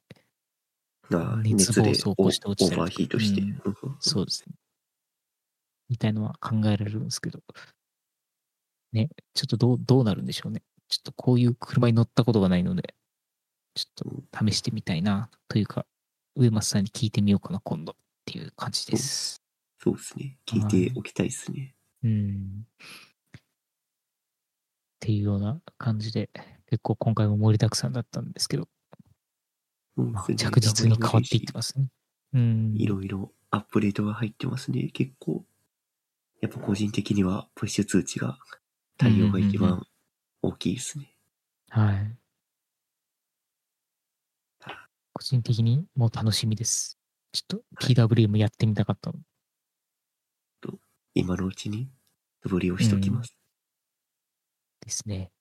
熱暴走を起こして落ちたりとかオーバーヒートして。うんうんそうですね。みたいのは考えられるんですけど、ね、ちょっとどう、どうなるんでしょうね。ちょっとこういう車に乗ったことがないので、ちょっと試してみたいな、というか、上松さんに聞いてみようかな、今度っていう感じです。そうですね。聞いておきたいですね。うん。っていうような感じで、結構今回も盛りだくさんだったんですけど、うんまあ、着実に変わっていってますね。うん。いろいろアップデートが入ってますね。結構。やっぱ個人的にはプッシュ通知が対応が一うんうんう番大きいですね。はい。個人的にもう楽しみです。ちょっと PWM やってみたかったの。今のうちに素振りをしときます。ですね。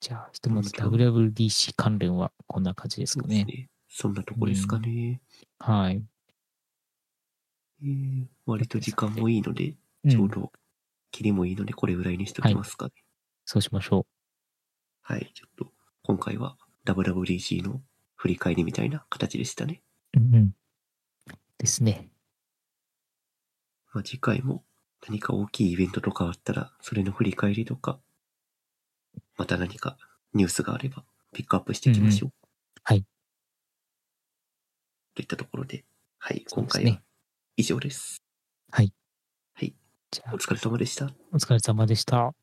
じゃあ、ひとまず WWDC 関連はこんな感じですかね。そんなとこですかね。はい。えー割と時間もいいので、うんちょうど、切りもいいので、これぐらいにしときますかね。そうしましょはい、ちょっと、今回は WWDC の振り返りみたいな形でしたね。う。うんうん。ですね。まあ、次回も何か大きいイベントとかあったら、それの振り返りとか、また何かニュースがあれば、ピックアップしていきましょう。はい。といったところで、はい、今回は以上です。はい。はい。じゃあお、疲れ様でした。お疲れ様でした。